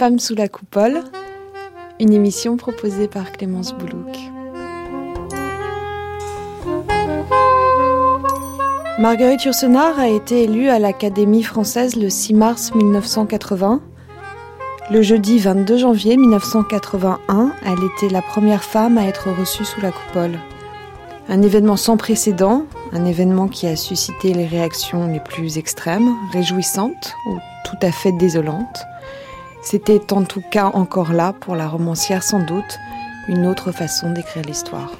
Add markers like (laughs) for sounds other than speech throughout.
Femmes sous la coupole, une émission proposée par Clémence Boulouk. Marguerite Yourcenar a été élue à l'Académie française le 6 mars 1980. Le jeudi 22 janvier 1981, elle était la première femme à être reçue sous la coupole. Un événement sans précédent, un événement qui a suscité les réactions les plus extrêmes, réjouissantes ou tout à fait désolantes. C'était en tout cas encore là, pour la romancière sans doute, une autre façon d'écrire l'histoire.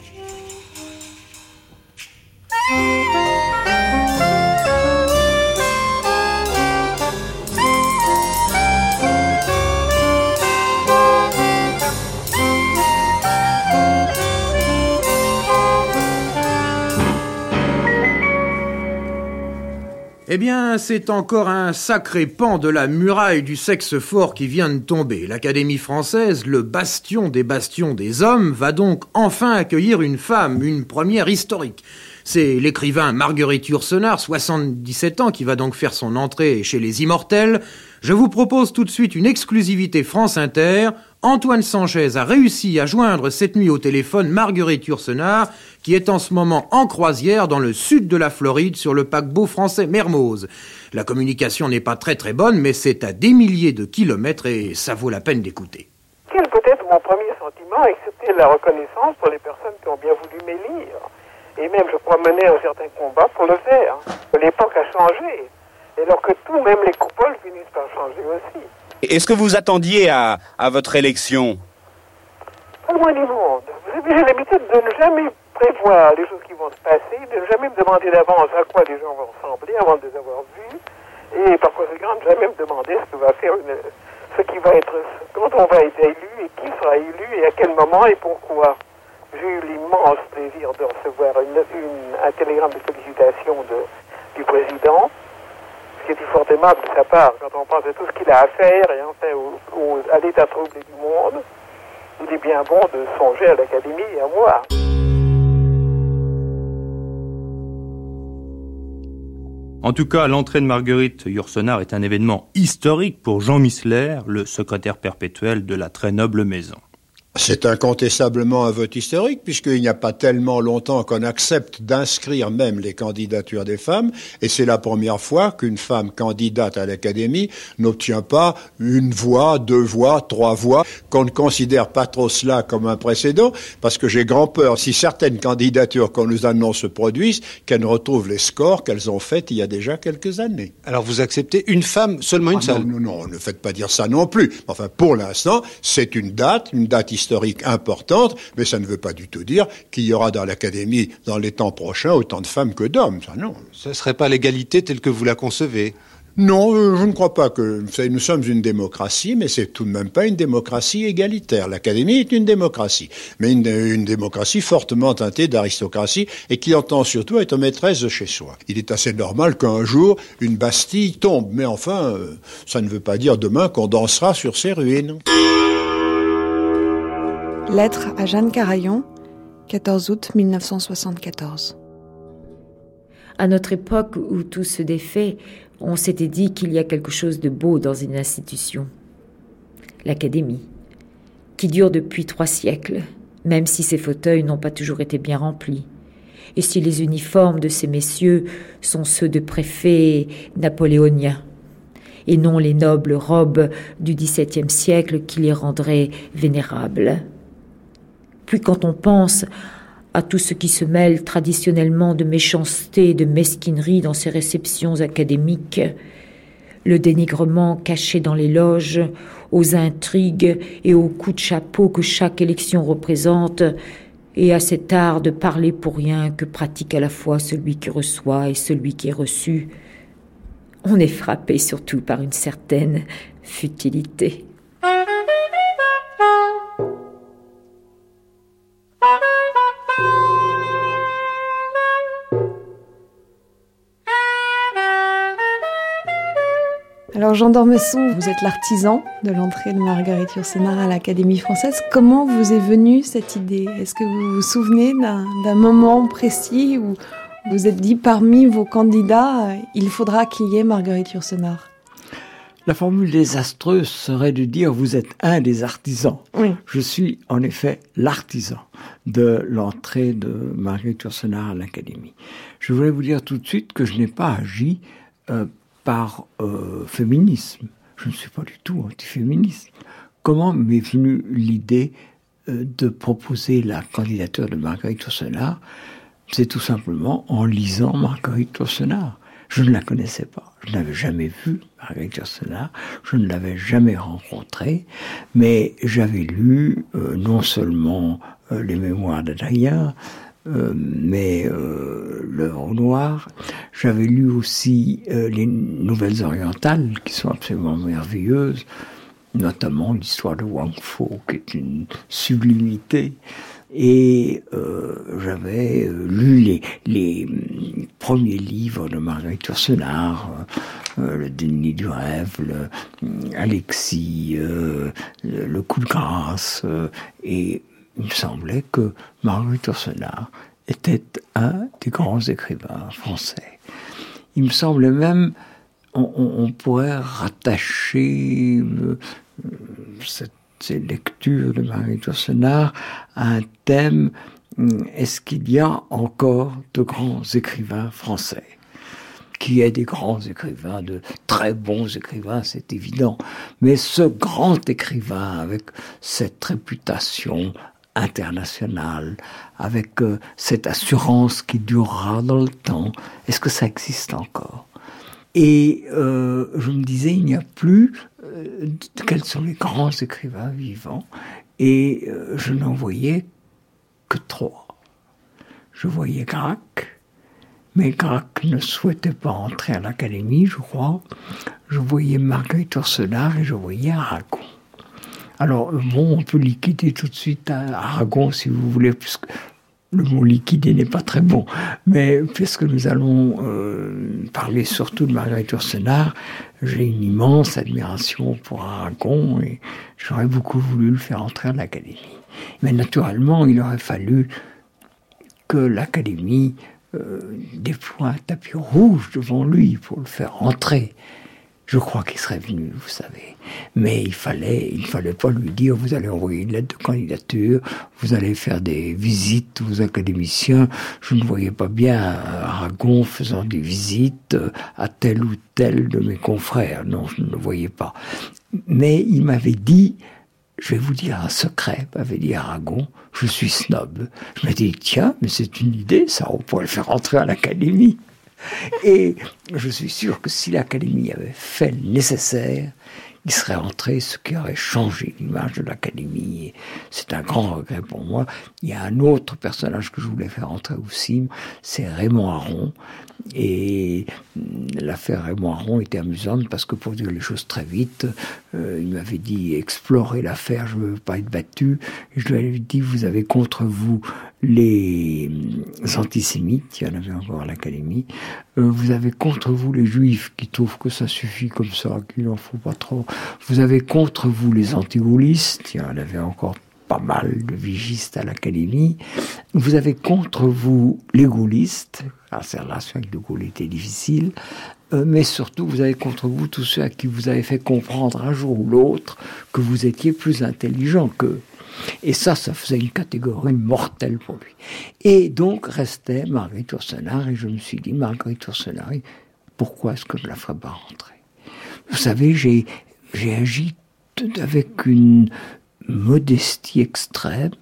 Eh bien, c'est encore un sacré pan de la muraille du sexe fort qui vient de tomber. L'Académie française, le bastion des bastions des hommes, va donc enfin accueillir une femme, une première historique. C'est l'écrivain Marguerite Yourcenar, 77 ans, qui va donc faire son entrée chez les Immortels. Je vous propose tout de suite une exclusivité France Inter. Antoine Sanchez a réussi à joindre cette nuit au téléphone Marguerite Yourcenar, qui est en ce moment en croisière dans le sud de la Floride sur le paquebot français Mermoz. La communication n'est pas très très bonne, mais c'est à des milliers de kilomètres et ça vaut la peine d'écouter. Quel peut être mon premier sentiment, excepté la reconnaissance pour les personnes qui ont bien voulu m'élire et même, je crois, mener un certain combat pour le faire. L'époque a changé. Et alors que tout, même les coupoles, finissent par changer aussi. Est-ce que vous attendiez à, à votre élection? Pas loin du monde. J'ai l'habitude de ne jamais prévoir les choses qui vont se passer, de ne jamais me demander d'avance à quoi les gens vont ressembler avant de les avoir vus. Et par conséquent, de jamais me demander ce que va faire une, ce qui va être, quand on va être élu et qui sera élu et à quel moment et pourquoi. J'ai eu l'immense plaisir de recevoir un télégramme de félicitations du président, ce qui était fort aimable de sa part quand on pense à tout ce qu'il a à faire et enfin à l'état troublé du monde. Il est bien bon de songer à l'Académie et à moi. En tout cas, l'entrée de Marguerite Yourcenar est un événement historique pour Jean Missler, le secrétaire perpétuel de la très noble maison. C'est incontestablement un vote historique, puisqu'il n'y a pas tellement longtemps qu'on accepte d'inscrire même les candidatures des femmes, et c'est la première fois qu'une femme candidate à l'Académie n'obtient pas une voix, deux voix, trois voix, qu'on ne considère pas trop cela comme un précédent, parce que j'ai grand peur, si certaines candidatures qu'on nous annonce se produisent, qu'elles ne retrouvent les scores qu'elles ont faits il y a déjà quelques années. Alors vous acceptez une femme, seulement une ah seule Non, non, non, ne faites pas dire ça non plus. Enfin, pour l'instant, c'est une date, une date historique historique importante, mais ça ne veut pas du tout dire qu'il y aura dans l'Académie, dans les temps prochains, autant de femmes que d'hommes. Ça, non. Ce ne serait pas l'égalité telle que vous la concevez? Non, euh, je ne crois pas que. Vous savez, nous sommes une démocratie, mais c'est tout de même pas une démocratie égalitaire. L'Académie est une démocratie, mais une, une démocratie fortement teintée d'aristocratie et qui entend surtout être maîtresse de chez soi. Il est assez normal qu'un jour une Bastille tombe, mais enfin, euh, ça ne veut pas dire demain qu'on dansera sur ses ruines. Lettre à Jeanne Carayon, 14 août 1974. À notre époque où tout se défait, on s'était dit qu'il y a quelque chose de beau dans une institution, l'Académie, qui dure depuis trois siècles, même si ses fauteuils n'ont pas toujours été bien remplis, et si les uniformes de ces messieurs sont ceux de préfets napoléoniens, et non les nobles robes du XVIIe siècle qui les rendraient vénérables. Puis quand on pense à tout ce qui se mêle traditionnellement de méchanceté et de mesquinerie dans ces réceptions académiques, le dénigrement caché dans les loges, aux intrigues et aux coups de chapeau que chaque élection représente, et à cet art de parler pour rien que pratique à la fois celui qui reçoit et celui qui est reçu, on est frappé surtout par une certaine futilité. Alors Jean d'Ormesson, vous êtes l'artisan de l'entrée de Marguerite Yourcenar à l'Académie française. Comment vous est venue cette idée? Est-ce que vous vous souvenez d'un moment précis où vous êtes dit parmi vos candidats, il faudra qu'il y ait Marguerite Yourcenar? La formule désastreuse serait de dire vous êtes un des artisans. Oui. Je suis en effet l'artisan de l'entrée de Marguerite Yourcenar à l'Académie. Je voulais vous dire tout de suite que je n'ai pas agi euh, par euh, féminisme. Je ne suis pas du tout antiféministe. Comment m'est venue l'idée euh, de proposer la candidature de Marguerite Yourcenar C'est tout simplement en lisant Marguerite Yourcenar. Je ne la connaissais pas. Je n'avais jamais vu Marguerite Yourcenar. Je ne l'avais jamais rencontrée. Mais j'avais lu euh, non seulement les mémoires d'Adrien, euh, mais euh, l'œuvre noire. J'avais lu aussi euh, les nouvelles orientales qui sont absolument merveilleuses, notamment l'histoire de Wang Fo, qui est une sublimité. Et euh, j'avais lu les, premiers livres de Marguerite Yourcenar, Le déni du rêve, le, Alexis, le, le coup de grâce, et il me semblait que Marguerite Yourcenar était un des grands écrivains français. Il me semblait même, on, pourrait rattacher euh, euh, ces lectures de Marguerite Yourcenar à un thème, hum, est-ce qu'il y a encore de grands écrivains français? Qui est des grands écrivains, de très bons écrivains, c'est évident. Mais ce grand écrivain, avec cette réputation internationale, avec euh, cette assurance qui durera dans le temps, est-ce que ça existe encore? Et euh, je me disais, il n'y a plus euh, quels sont les grands écrivains vivants, et je n'en voyais que trois. Je voyais Gracq, mais Gracq ne souhaitait pas entrer à l'académie, je crois. Je voyais Marguerite Yourcenar et je voyais Aragon. Alors, bon, on peut liquider tout de suite Aragon si vous voulez, puisque le mot liquider n'est pas très bon. Mais puisque nous allons euh, parler surtout de Marguerite Yourcenar, j'ai une immense admiration pour Aragon et j'aurais beaucoup voulu le faire entrer à l'académie. Mais naturellement, il aurait fallu que l'académie euh, déploie un tapis rouge devant lui pour le faire entrer. Je crois qu'il serait venu, vous savez. Mais il fallait, il fallait pas lui dire, vous allez envoyer une lettre de candidature, vous allez faire des visites aux académiciens. Je ne voyais pas bien Aragon faisant des visites à tel ou tel de mes confrères. Non, je ne le voyais pas. Mais il m'avait dit, je vais vous dire un secret, m'avait dit Aragon, je suis snob. Je me dis, tiens, mais c'est une idée, ça, on pourrait le faire entrer à l'académie. Et je suis sûr que si l'Académie avait fait le nécessaire, il serait entré, ce qui aurait changé l'image de l'Académie. C'est un grand regret pour moi. Il y a un autre personnage que je voulais faire entrer aussi, c'est Raymond Aron. Et l'affaire Raymond Aron était amusante parce que pour dire les choses très vite, euh, il m'avait dit explorez l'affaire, je ne veux pas être battu. Et je lui avais dit vous avez contre vous les antisémites, il y en avait encore à l'Académie, euh, vous avez contre vous les juifs qui trouvent que ça suffit comme ça, qu'il n'en faut pas trop. Vous avez contre vous les antigaullistes, il y en avait encore pas mal de vigistes à l'Académie. Vous avez contre vous les gaullistes, car ces relations avec de Gaulle étaient difficiles, euh, mais surtout vous avez contre vous tous ceux à qui vous avez fait comprendre un jour ou l'autre que vous étiez plus intelligent qu'eux. Et ça, ça faisait une catégorie mortelle pour lui. Et donc restait Marguerite Yourcenar, et je me suis dit, Marguerite Yourcenar, pourquoi est-ce que je la ferais pas rentrer? Vous savez, j'ai, agi avec une modestie extrême,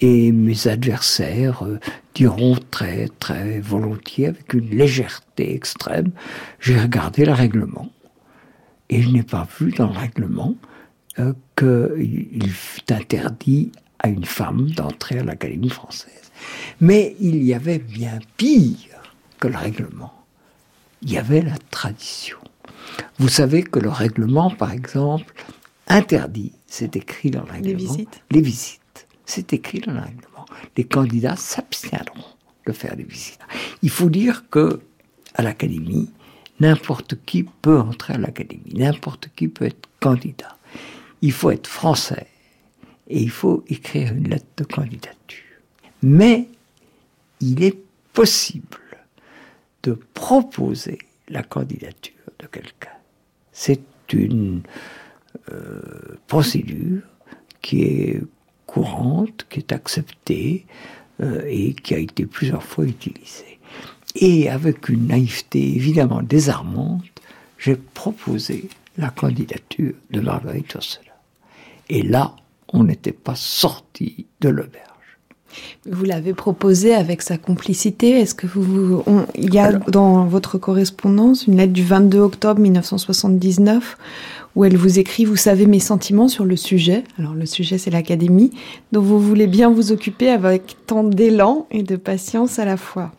et mes adversaires euh, diront très, très volontiers, avec une légèreté extrême, j'ai regardé le règlement, et je n'ai pas vu dans le règlement euh, qu'il fut interdit à une femme d'entrer à l'Académie française. Mais il y avait bien pire que le règlement. Il y avait la tradition. Vous savez que le règlement, par exemple, interdit, c'est écrit dans le règlement. Les visites Les visites. C'est écrit dans le règlement. Les candidats s'abstiendront de faire des visites. Il faut dire que à l'Académie, n'importe qui peut entrer à l'Académie, n'importe qui peut être candidat il faut être français et il faut écrire une lettre de candidature. Mais il est possible de proposer la candidature de quelqu'un. C'est une euh, procédure qui est courante, qui est acceptée euh, et qui a été plusieurs fois utilisée. Et avec une naïveté évidemment désarmante, j'ai proposé la candidature de Marguerite Ursula. Et là, on n'était pas sorti de l'auberge. Vous l'avez proposé avec sa complicité. Est-ce que vous, il y a dans votre correspondance une lettre du 22 octobre 1979 où elle vous écrit Vous savez mes sentiments sur le sujet. Alors le sujet c'est l'académie, dont vous voulez bien vous occuper avec tant d'élan et de patience à la fois.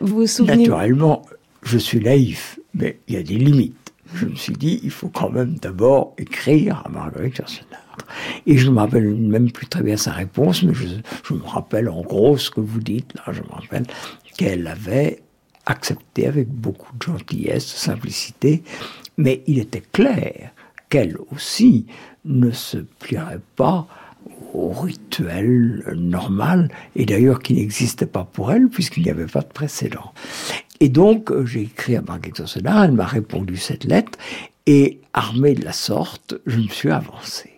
Vous vous souvenez Naturellement, je suis naïf, mais il y a des limites. Je me suis dit, il faut quand même d'abord écrire à Marguerite Yourcenar. Et je ne me rappelle même plus très bien sa réponse, mais je, je me rappelle en gros ce que vous dites là. Je me rappelle qu'elle avait accepté avec beaucoup de gentillesse, de simplicité, mais il était clair qu'elle aussi ne se plierait pas au rituel normal, et d'ailleurs qui n'existait pas pour elle, puisqu'il n'y avait pas de précédent. Et donc, euh, j'ai écrit à Marguerite Yourcenar, elle m'a répondu cette lettre, et armé de la sorte, je me suis avancé.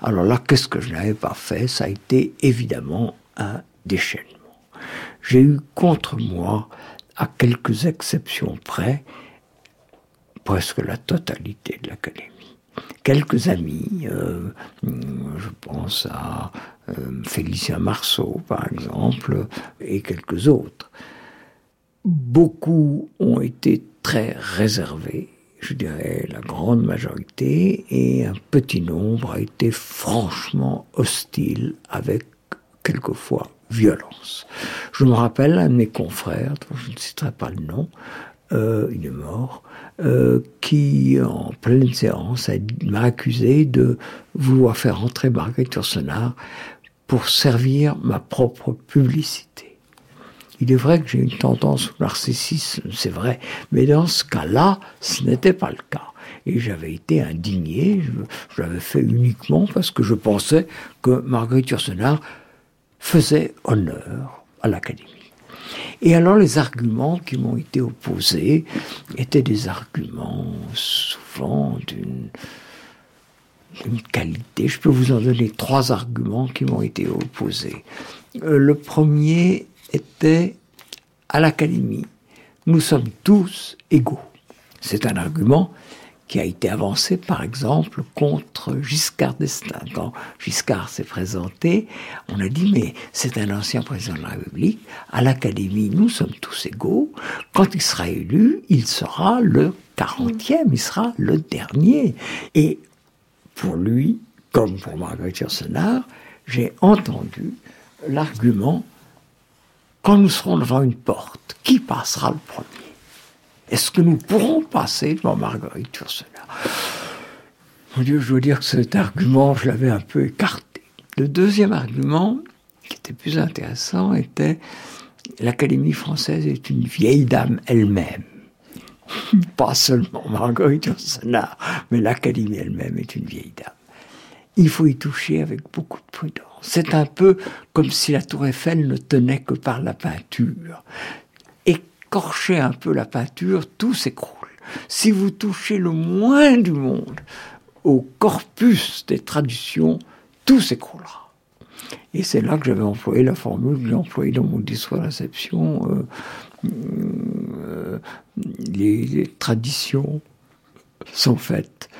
Alors là, qu'est-ce que je n'avais pas fait? Ça a été évidemment un déchaînement. J'ai eu contre moi, à quelques exceptions près, presque la totalité de l'académie. Quelques amis, euh, je pense à euh, Félicien Marceau par exemple, et quelques autres. Beaucoup ont été très réservés je dirais la grande majorité, et un petit nombre a été franchement hostile avec quelquefois violence. Je me rappelle un de mes confrères, dont je ne citerai pas le nom, euh, il est mort, euh, qui, en pleine séance, m'a accusé de vouloir faire entrer Marguerite Yourcenar pour servir ma propre publicité. Il est vrai que j'ai une tendance au narcissisme, c'est vrai, mais dans ce cas-là, ce n'était pas le cas. Et j'avais été indigné, je, l'avais fait uniquement parce que je pensais que Marguerite Yourcenar faisait honneur à l'Académie. Et alors les arguments qui m'ont été opposés étaient des arguments souvent d'une qualité. Je peux vous en donner trois arguments qui m'ont été opposés. Euh, le premier était à l'Académie. Nous sommes tous égaux. C'est un argument qui a été avancé, par exemple, contre Giscard d'Estaing. Quand Giscard s'est présenté, on a dit, mais c'est un ancien président de la République, à l'Académie, nous sommes tous égaux. Quand il sera élu, il sera le 40e, il sera le dernier. Et pour lui, comme pour Marguerite Yourcenar, j'ai entendu l'argument quand nous serons devant une porte, qui passera le premier? Est-ce que nous pourrons passer devant Marguerite Yourcenar? Mon Dieu, je veux dire que cet argument, je l'avais un peu écarté. Le deuxième argument, qui était plus intéressant, était l'Académie française est une vieille dame elle-même. (laughs) Pas seulement Marguerite Yourcenar, mais l'Académie elle-même est une vieille dame. Il faut y toucher avec beaucoup de prudence. C'est un peu comme si la tour Eiffel ne tenait que par la peinture. Écorcher un peu la peinture, tout s'écroule. Si vous touchez le moins du monde au corpus des traditions, tout s'écroulera. Et c'est là que j'avais employé la formule que j'ai employée dans mon discours de réception. Euh, euh, les traditions sont faites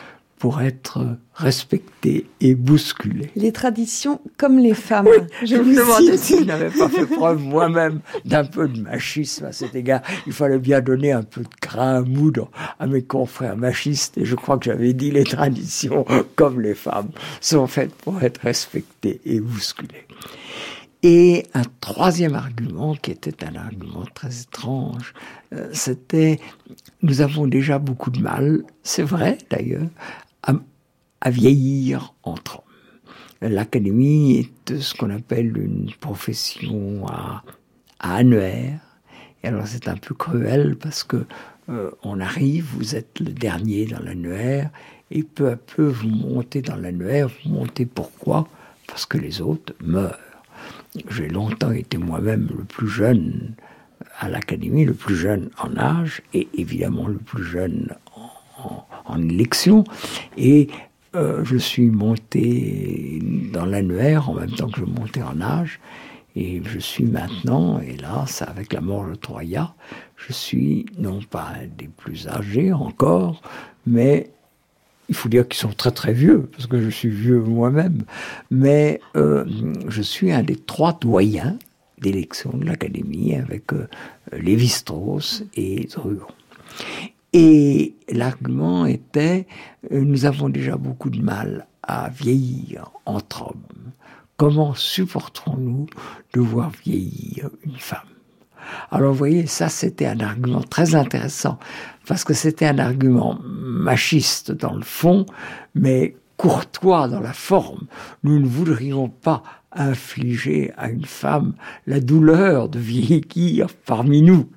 pour être respecté et bousculé. Les traditions comme les femmes. je, me demandais si je n'avais pas fait preuve moi-même d'un peu de machisme à cet égard. Il fallait bien donner un peu de grain à moudre à mes confrères machistes et je crois que j'avais dit les traditions comme les femmes sont faites pour être respectées et bousculées. Et un troisième argument, qui était un argument très étrange, euh, c'était nous avons déjà beaucoup de mal, c'est vrai d'ailleurs, à, vieillir entre. L'académie est ce qu'on appelle une profession à, annuaire. Et alors c'est un peu cruel parce que euh, on arrive, vous êtes le dernier dans l'annuaire, et peu à peu vous montez dans l'annuaire. Vous montez pourquoi? Parce que les autres meurent. J'ai longtemps été moi-même le plus jeune à l'académie, le plus jeune en âge et évidemment le plus jeune en, élection. Et euh, je suis monté dans l'annuaire en même temps que je montais en âge. Et je suis maintenant, hélas, avec la mort de Troya, je suis non pas des plus âgés encore, mais il faut dire qu'ils sont très très vieux, parce que je suis vieux moi-même, mais euh, je suis un des trois doyens d'élection de l'Académie avec euh, Lévi-Strauss et Druon. Et l'argument était, euh, nous avons déjà beaucoup de mal à vieillir entre hommes. Comment supporterons-nous de voir vieillir une femme? Alors vous voyez, ça c'était un argument très intéressant, parce que c'était un argument machiste dans le fond, mais courtois dans la forme. Nous ne voudrions pas infliger à une femme la douleur de vieillir parmi nous.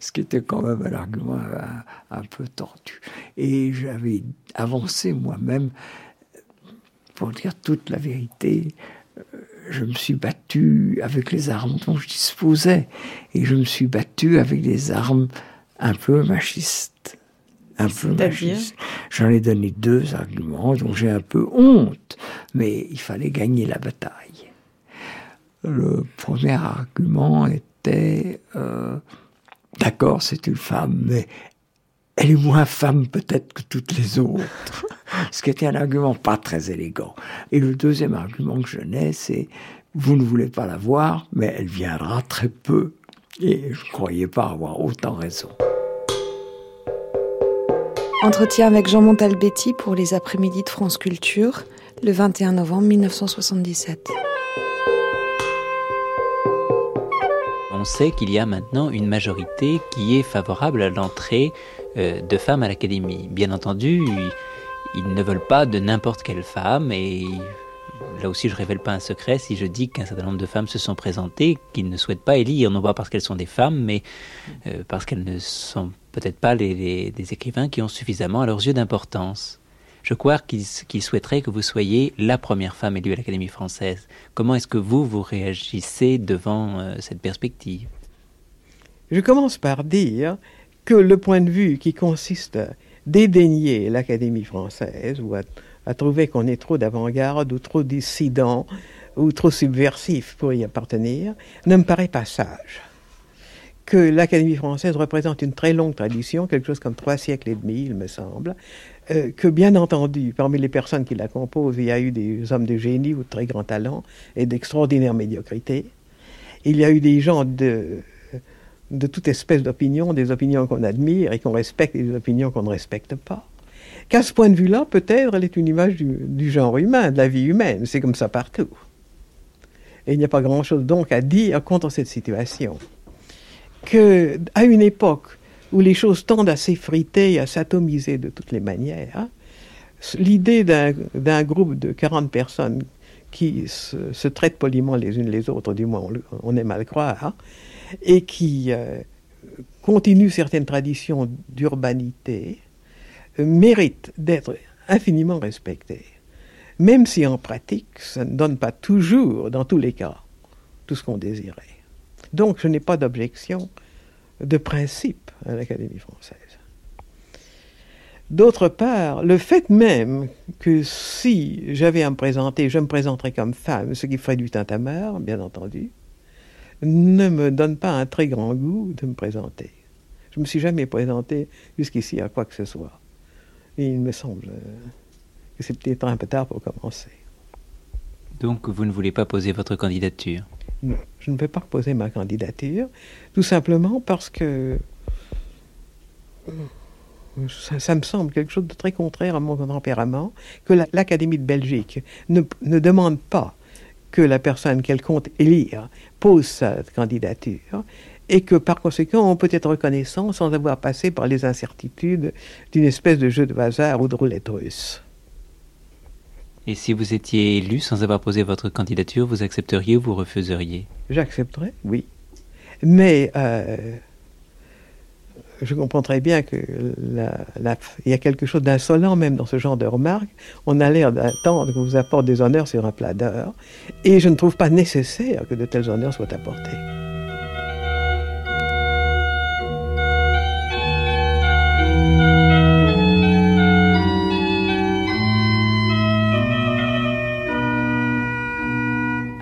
Ce qui était quand même un argument un, un peu tordu. Et j'avais avancé moi-même, pour dire toute la vérité, je me suis battu avec les armes dont je disposais. Et je me suis battu avec des armes un peu machistes. Un peu machistes. J'en ai donné deux arguments dont j'ai un peu honte, mais il fallait gagner la bataille. Le premier argument était, euh, d'accord, c'est une femme, mais elle est moins femme peut-être que toutes les autres. (laughs) Ce qui était un argument pas très élégant. Et le deuxième argument que je n'ai, c'est vous ne voulez pas la voir, mais elle viendra très peu. Et je ne croyais pas avoir autant raison. Entretien avec Jean Montalbetti pour les après-midi de France Culture, le 21 novembre 1977. On sait qu'il y a maintenant une majorité qui est favorable à l'entrée euh, de femmes à l'Académie. Bien entendu, ils ne veulent pas de n'importe quelle femme et là aussi je révèle pas un secret si je dis qu'un certain nombre de femmes se sont présentées qu'ils ne souhaitent pas élire, non pas parce qu'elles sont des femmes, mais euh, parce qu'elles ne sont peut-être pas des écrivains qui ont suffisamment à leurs yeux d'importance. Je crois qu'ils souhaiteraient que vous soyez la première femme élue à l'Académie française. Comment est-ce que vous, vous réagissez devant euh, cette perspective? Je commence par dire que le point de vue qui consiste à dédaigner l'Académie française ou à, trouver qu'on est trop d'avant-garde ou trop dissident ou trop subversif pour y appartenir ne me paraît pas sage. Que l'Académie française représente une très longue tradition, quelque chose comme trois siècles et demi, il me semble, euh, que bien entendu, parmi les personnes qui la composent, il y a eu des hommes de génie ou de très grand talent et d'extraordinaire médiocrité. Il y a eu des gens de de toute espèce d'opinion, des opinions qu'on admire et qu'on respecte et des opinions qu'on ne respecte pas. Qu'à ce point de vue-là, peut-être, elle est une image du, genre humain, de la vie humaine. C'est comme ça partout. Et il n'y a pas grand-chose donc à dire contre cette situation. Que, à une époque où les choses tendent à s'effriter et à s'atomiser de toutes les manières, l'idée d'un groupe de 40 personnes qui se, traitent poliment les unes les autres, du moins on, aime à le croire, et qui euh, continue certaines traditions d'urbanité, euh, mérite d'être infiniment respecté. Même si en pratique, ça ne donne pas toujours, dans tous les cas, tout ce qu'on désirait. Donc je n'ai pas d'objection de principe à l'Académie française. D'autre part, le fait même que si j'avais à me présenter, je me présenterais comme femme, ce qui ferait du tintamarre, bien entendu, ne me donne pas un très grand goût de me présenter. Je ne me suis jamais présenté jusqu'ici à quoi que ce soit. Il me semble que c'est peut-être un peu tard pour commencer. Donc vous ne voulez pas poser votre candidature? Je ne vais pas poser ma candidature, tout simplement parce que ça, me semble quelque chose de très contraire à mon tempérament, que l'Académie de Belgique ne, ne demande pas que la personne qu'elle compte élire pose sa candidature et que par conséquent on peut être reconnaissant sans avoir passé par les incertitudes d'une espèce de jeu de hasard ou de roulette russe. Et si vous étiez élu sans avoir posé votre candidature, vous accepteriez ou vous refuseriez? J'accepterais, oui. Mais euh, je comprends très bien qu'il y a quelque chose d'insolent même dans ce genre de remarques. On a l'air d'attendre qu'on vous apporte des honneurs sur un plat d'or. Et je ne trouve pas nécessaire que de tels honneurs soient apportés.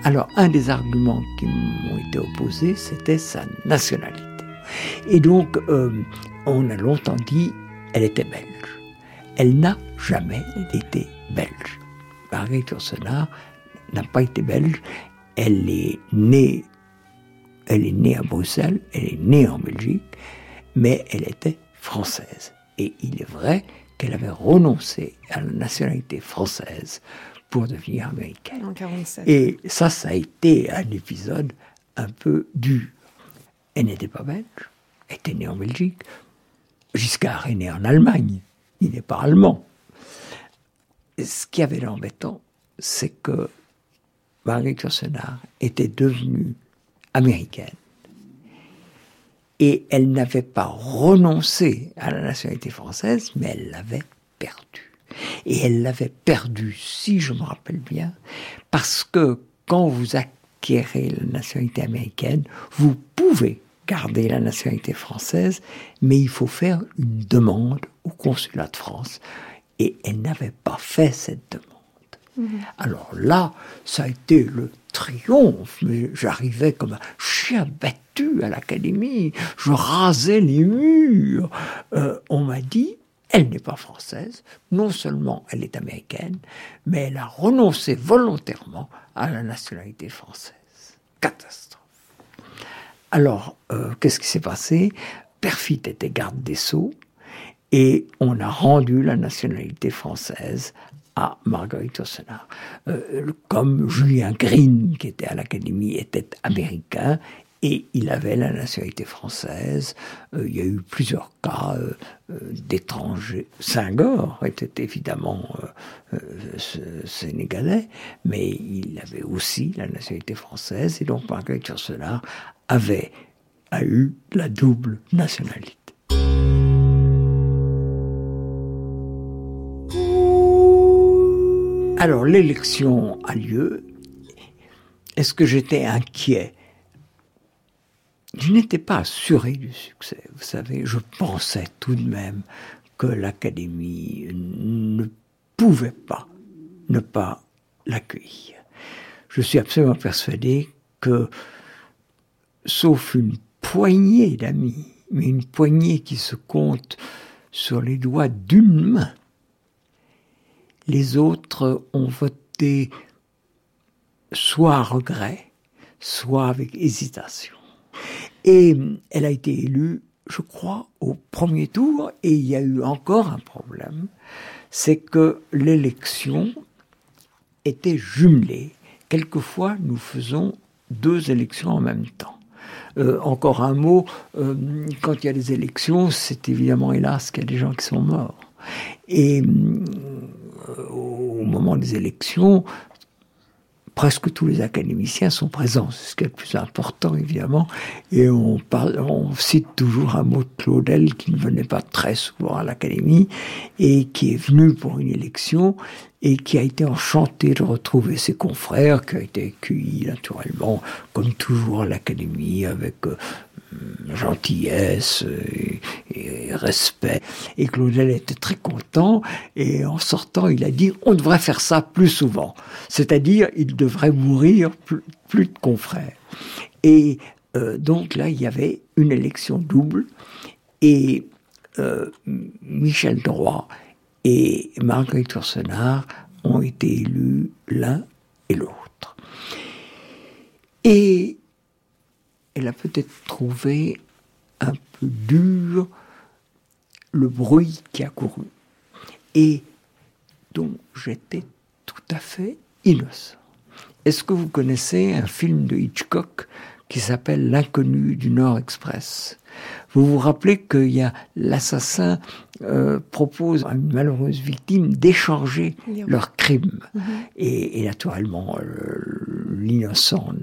Alors, un des arguments qui m'ont été opposés, c'était sa nationalité. Et donc, euh, on a longtemps dit, elle était belge. Elle n'a jamais été belge. Marguerite Yourcenar n'a pas été belge. Elle est née, elle est née à Bruxelles, elle est née en Belgique, mais elle était française. Et il est vrai qu'elle avait renoncé à la nationalité française pour devenir américaine. En 47. Et ça, ça a été un épisode un peu dur. Elle n'était pas belge, elle était née en Belgique. Giscard est né en Allemagne, il n'est pas allemand. Ce qui avait l'embêtant, c'est que Marguerite Yourcenar était devenue américaine et elle n'avait pas renoncé à la nationalité française, mais elle l'avait perdue. Et elle l'avait perdue, si je me rappelle bien, parce que quand vous acquérez la nationalité américaine, vous pouvez garder la nationalité française, mais il faut faire une demande au consulat de France. Et elle n'avait pas fait cette demande. Alors là, ça a été le triomphe, mais j'arrivais comme un chien battu à l'académie, je rasais les murs. Euh, on m'a dit, elle n'est pas française, non seulement elle est américaine, mais elle a renoncé volontairement à la nationalité française. Catastrophe. Alors, euh, qu'est-ce qui s'est passé? Perfit était garde des Sceaux et on a rendu la nationalité française à Marguerite Yourcenar. Euh, comme Julien Green, qui était à l'Académie, était américain, et il avait la nationalité française. Euh, il y a eu plusieurs cas euh, euh, d'étrangers. Senghor était évidemment euh, sénégalais, mais il avait aussi la nationalité française, et donc Marguerite Yourcenar avait a eu la double nationalité. Alors l'élection a lieu. Est-ce que j'étais inquiet? Je n'étais pas assuré du succès. Vous savez, je pensais tout de même que l'Académie ne pouvait pas ne pas l'accueillir. Je suis absolument persuadé que, sauf une poignée d'amis, mais une poignée qui se compte sur les doigts d'une main, les autres ont voté soit à regret, soit avec hésitation. Et elle a été élue, je crois, au premier tour, et il y a eu encore un problème, c'est que l'élection était jumelée. Quelquefois, nous faisons deux élections en même temps. Euh, encore un mot, euh, quand il y a des élections, c'est évidemment, hélas, qu'il y a des gens qui sont morts. Et euh, au moment des élections, presque tous les académiciens sont présents, c'est ce qui est le plus important évidemment, et on, parle, on cite toujours un mot de Claudel qui ne venait pas très souvent à l'académie, et qui est venu pour une élection, et qui a été enchanté de retrouver ses confrères, qui a été accueilli naturellement, comme toujours à l'académie, avec euh, gentillesse et, respect. Et Claudel était très content et en sortant, il a dit on devrait faire ça plus souvent. C'est-à-dire, il devrait mourir plus, plus de confrères. Et euh, donc là, il y avait une élection double et euh, Michel Droit et Marguerite Yourcenar ont été élus l'un et l'autre. Et elle a peut-être trouvé un peu dur le bruit qui a couru et dont j'étais tout à fait innocent. Est-ce que vous connaissez un film de Hitchcock qui s'appelle L'inconnu du Nord Express? Vous vous rappelez qu'il y a l'assassin euh, propose à une malheureuse victime d'échanger leur crime. Mhm. Et, et naturellement, euh, l'innocent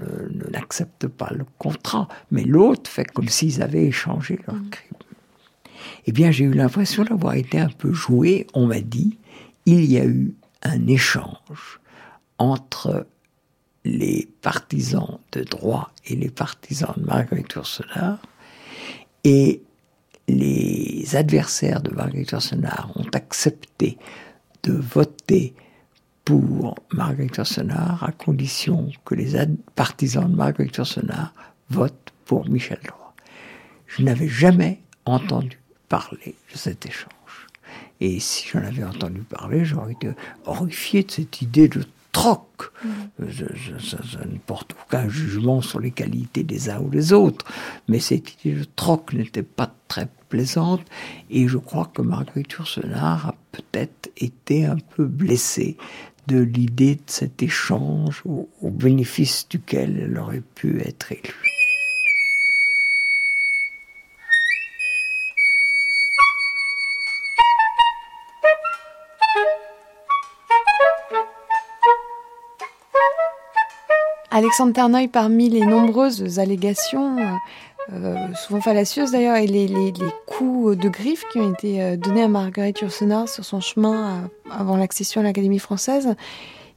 n'accepte pas le contrat, mais l'autre fait comme s'ils avaient échangé leur crime. Eh bien, j'ai eu l'impression d'avoir été un peu joué. On m'a dit, il y a eu un échange entre les partisans de droit et les partisans de Marguerite Yourcenar, et les adversaires de Marguerite Yourcenar ont accepté de voter pour Marguerite Yourcenar à condition que les partisans de Marguerite Yourcenar votent pour Michel Droit. Je n'avais jamais entendu parler de cet échange. Et si j'en avais entendu parler, j'aurais été horrifié de cette idée de troc. Mm. Je, ne porte aucun jugement sur les qualités des uns ou des autres, mais cette idée de troc n'était pas très plaisante, et je crois que Marguerite Yourcenar a peut-être été un peu blessée de l'idée de cet échange au bénéfice duquel elle aurait pu être élue. Alexandre Terneuil, parmi les nombreuses allégations, euh, euh, souvent fallacieuses d'ailleurs, et les, coups de griffe qui ont été euh, donnés à Marguerite Yourcenar sur son chemin avant l'accession à l'Académie française,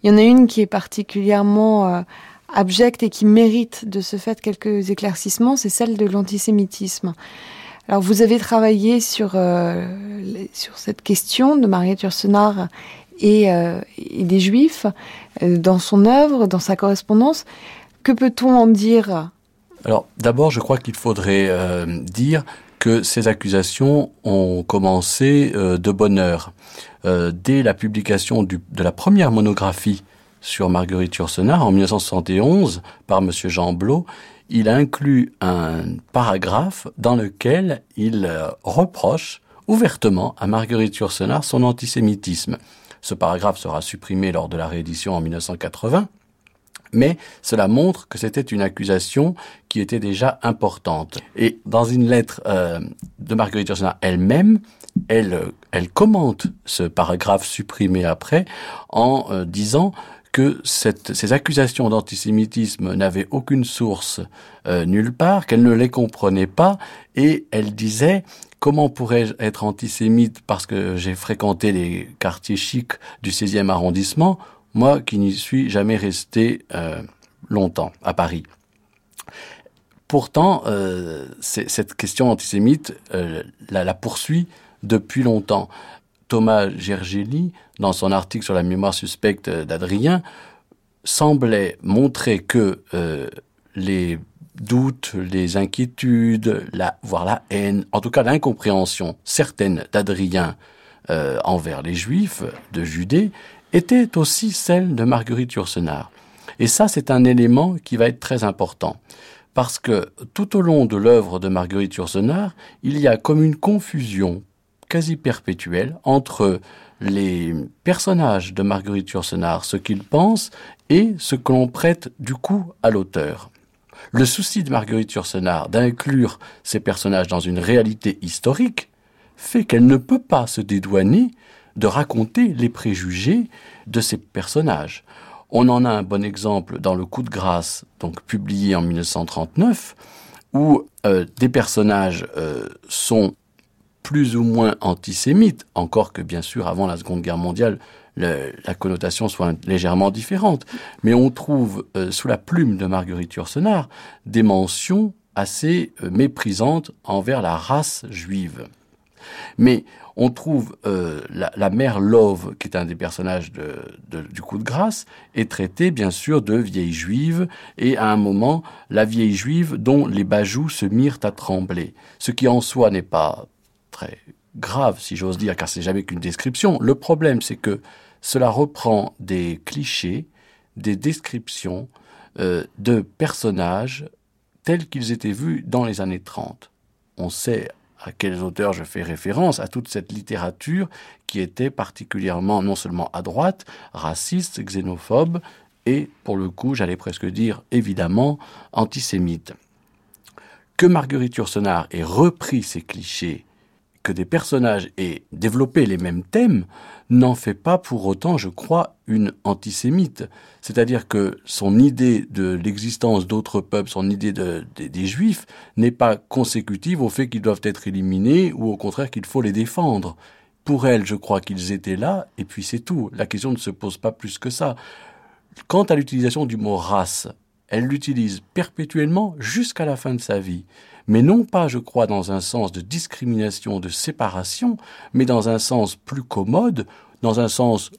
il y en a une qui est particulièrement abjecte et qui mérite de ce fait quelques éclaircissements, c'est celle de l'antisémitisme. Alors vous avez travaillé sur, cette question de Marguerite Yourcenar et, et des Juifs. Euh, dans son œuvre, dans sa correspondance. Que peut-on en dire? Alors d'abord, je crois qu'il faudrait euh, dire que ces accusations ont commencé euh, de bonne heure. dès la publication de la première monographie sur Marguerite Yourcenar en 1971 par M. Jean Blot, il inclut un paragraphe dans lequel il reproche ouvertement à Marguerite Yourcenar son antisémitisme. Ce paragraphe sera supprimé lors de la réédition en 1980, mais cela montre que c'était une accusation qui était déjà importante. Et dans une lettre euh, de Marguerite Yourcenar elle-même, elle, elle commente ce paragraphe supprimé après en euh, disant que ces accusations d'antisémitisme n'avaient aucune source euh, nulle part, qu'elle ne les comprenait pas, et elle disait Comment pourrais-je être antisémite parce que j'ai fréquenté les quartiers chics du 16e arrondissement, moi qui n'y suis jamais resté euh, longtemps à Paris? Pourtant, euh, cette question antisémite euh, la, la, poursuit depuis longtemps. Thomas Gergely, dans son article sur la mémoire suspecte d'Adrien, semblait montrer que les doutes, les inquiétudes, la, voire la haine, en tout cas l'incompréhension certaine d'Adrien euh, envers les Juifs de Judée, était aussi celle de Marguerite Yourcenar. Et ça, c'est un élément qui va être très important. Parce que tout au long de l'œuvre de Marguerite Yourcenar, il y a comme une confusion quasi perpétuelle entre les personnages de Marguerite Yourcenar, ce qu'ils pensent, et ce que l'on prête du coup à l'auteur. Le souci de Marguerite Yourcenar d'inclure ces personnages dans une réalité historique fait qu'elle ne peut pas se dédouaner de raconter les préjugés de ces personnages. On en a un bon exemple dans Le Coup de grâce, donc publié en 1939, où euh, des personnages euh, sont plus ou moins antisémites, encore que bien sûr avant la Seconde Guerre mondiale, la connotation soit légèrement différente. Mais on trouve euh, sous la plume de Marguerite Yourcenar des mentions assez euh, méprisantes envers la race juive. Mais on trouve euh, la, mère Love, qui est un des personnages du coup de grâce, est traitée bien sûr de vieille juive, et à un moment, la vieille juive dont les bajoux se mirent à trembler. Ce qui en soi n'est pas très grave, si j'ose dire, car c'est jamais qu'une description. Le problème, c'est que cela reprend des clichés, des descriptions euh, de personnages tels qu'ils étaient vus dans les années 30. On sait à quels auteurs je fais référence, à toute cette littérature qui était particulièrement non seulement à droite, raciste, xénophobe, et pour le coup, j'allais presque dire évidemment antisémite. Que Marguerite Yourcenar ait repris ces clichés que des personnages aient développé les mêmes thèmes n'en fait pas pour autant, je crois, une antisémite. C'est-à-dire que son idée de l'existence d'autres peuples, son idée des juifs, n'est pas consécutive au fait qu'ils doivent être éliminés ou au contraire qu'il faut les défendre. Pour elle, je crois qu'ils étaient là, et puis c'est tout. La question ne se pose pas plus que ça. Quant à l'utilisation du mot race, elle l'utilise perpétuellement jusqu'à la fin de sa vie mais non pas, je crois, dans un sens de discrimination, de séparation, mais dans un sens plus commode, dans un sens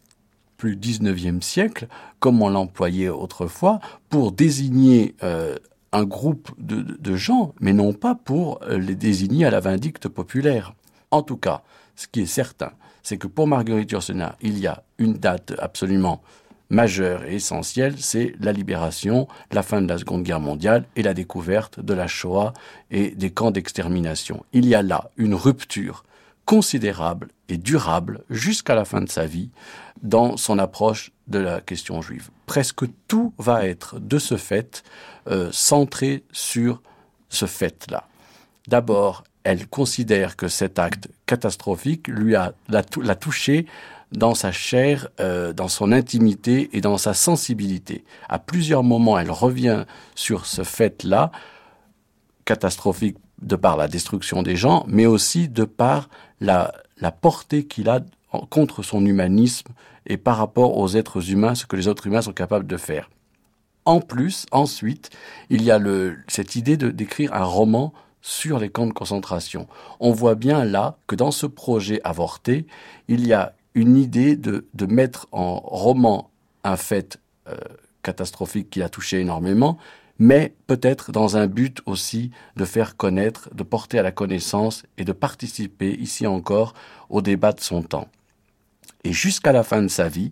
plus 19e siècle, comme on l'employait autrefois, pour désigner euh, un groupe de, gens, mais non pas pour euh, les désigner à la vindicte populaire. En tout cas, ce qui est certain, c'est que pour Marguerite Yourcenar, il y a une date absolument majeure et essentielle, c'est la libération, la fin de la Seconde Guerre mondiale et la découverte de la Shoah et des camps d'extermination. Il y a là une rupture considérable et durable jusqu'à la fin de sa vie dans son approche de la question juive. Presque tout va être de ce fait euh, centré sur ce fait-là. D'abord, elle considère que cet acte catastrophique lui a l'a, touché dans sa chair, euh, dans son intimité et dans sa sensibilité. À plusieurs moments, elle revient sur ce fait-là, catastrophique de par la destruction des gens, mais aussi de par la, portée qu'il a contre son humanisme et par rapport aux êtres humains, ce que les autres humains sont capables de faire. En plus, ensuite, il y a cette idée de d'écrire un roman sur les camps de concentration. On voit bien là que dans ce projet avorté, il y a une idée de, de mettre en roman un fait euh, catastrophique qui a touché énormément, mais peut-être dans un but aussi de faire connaître, de porter à la connaissance et de participer, ici encore, au débat de son temps. Et jusqu'à la fin de sa vie,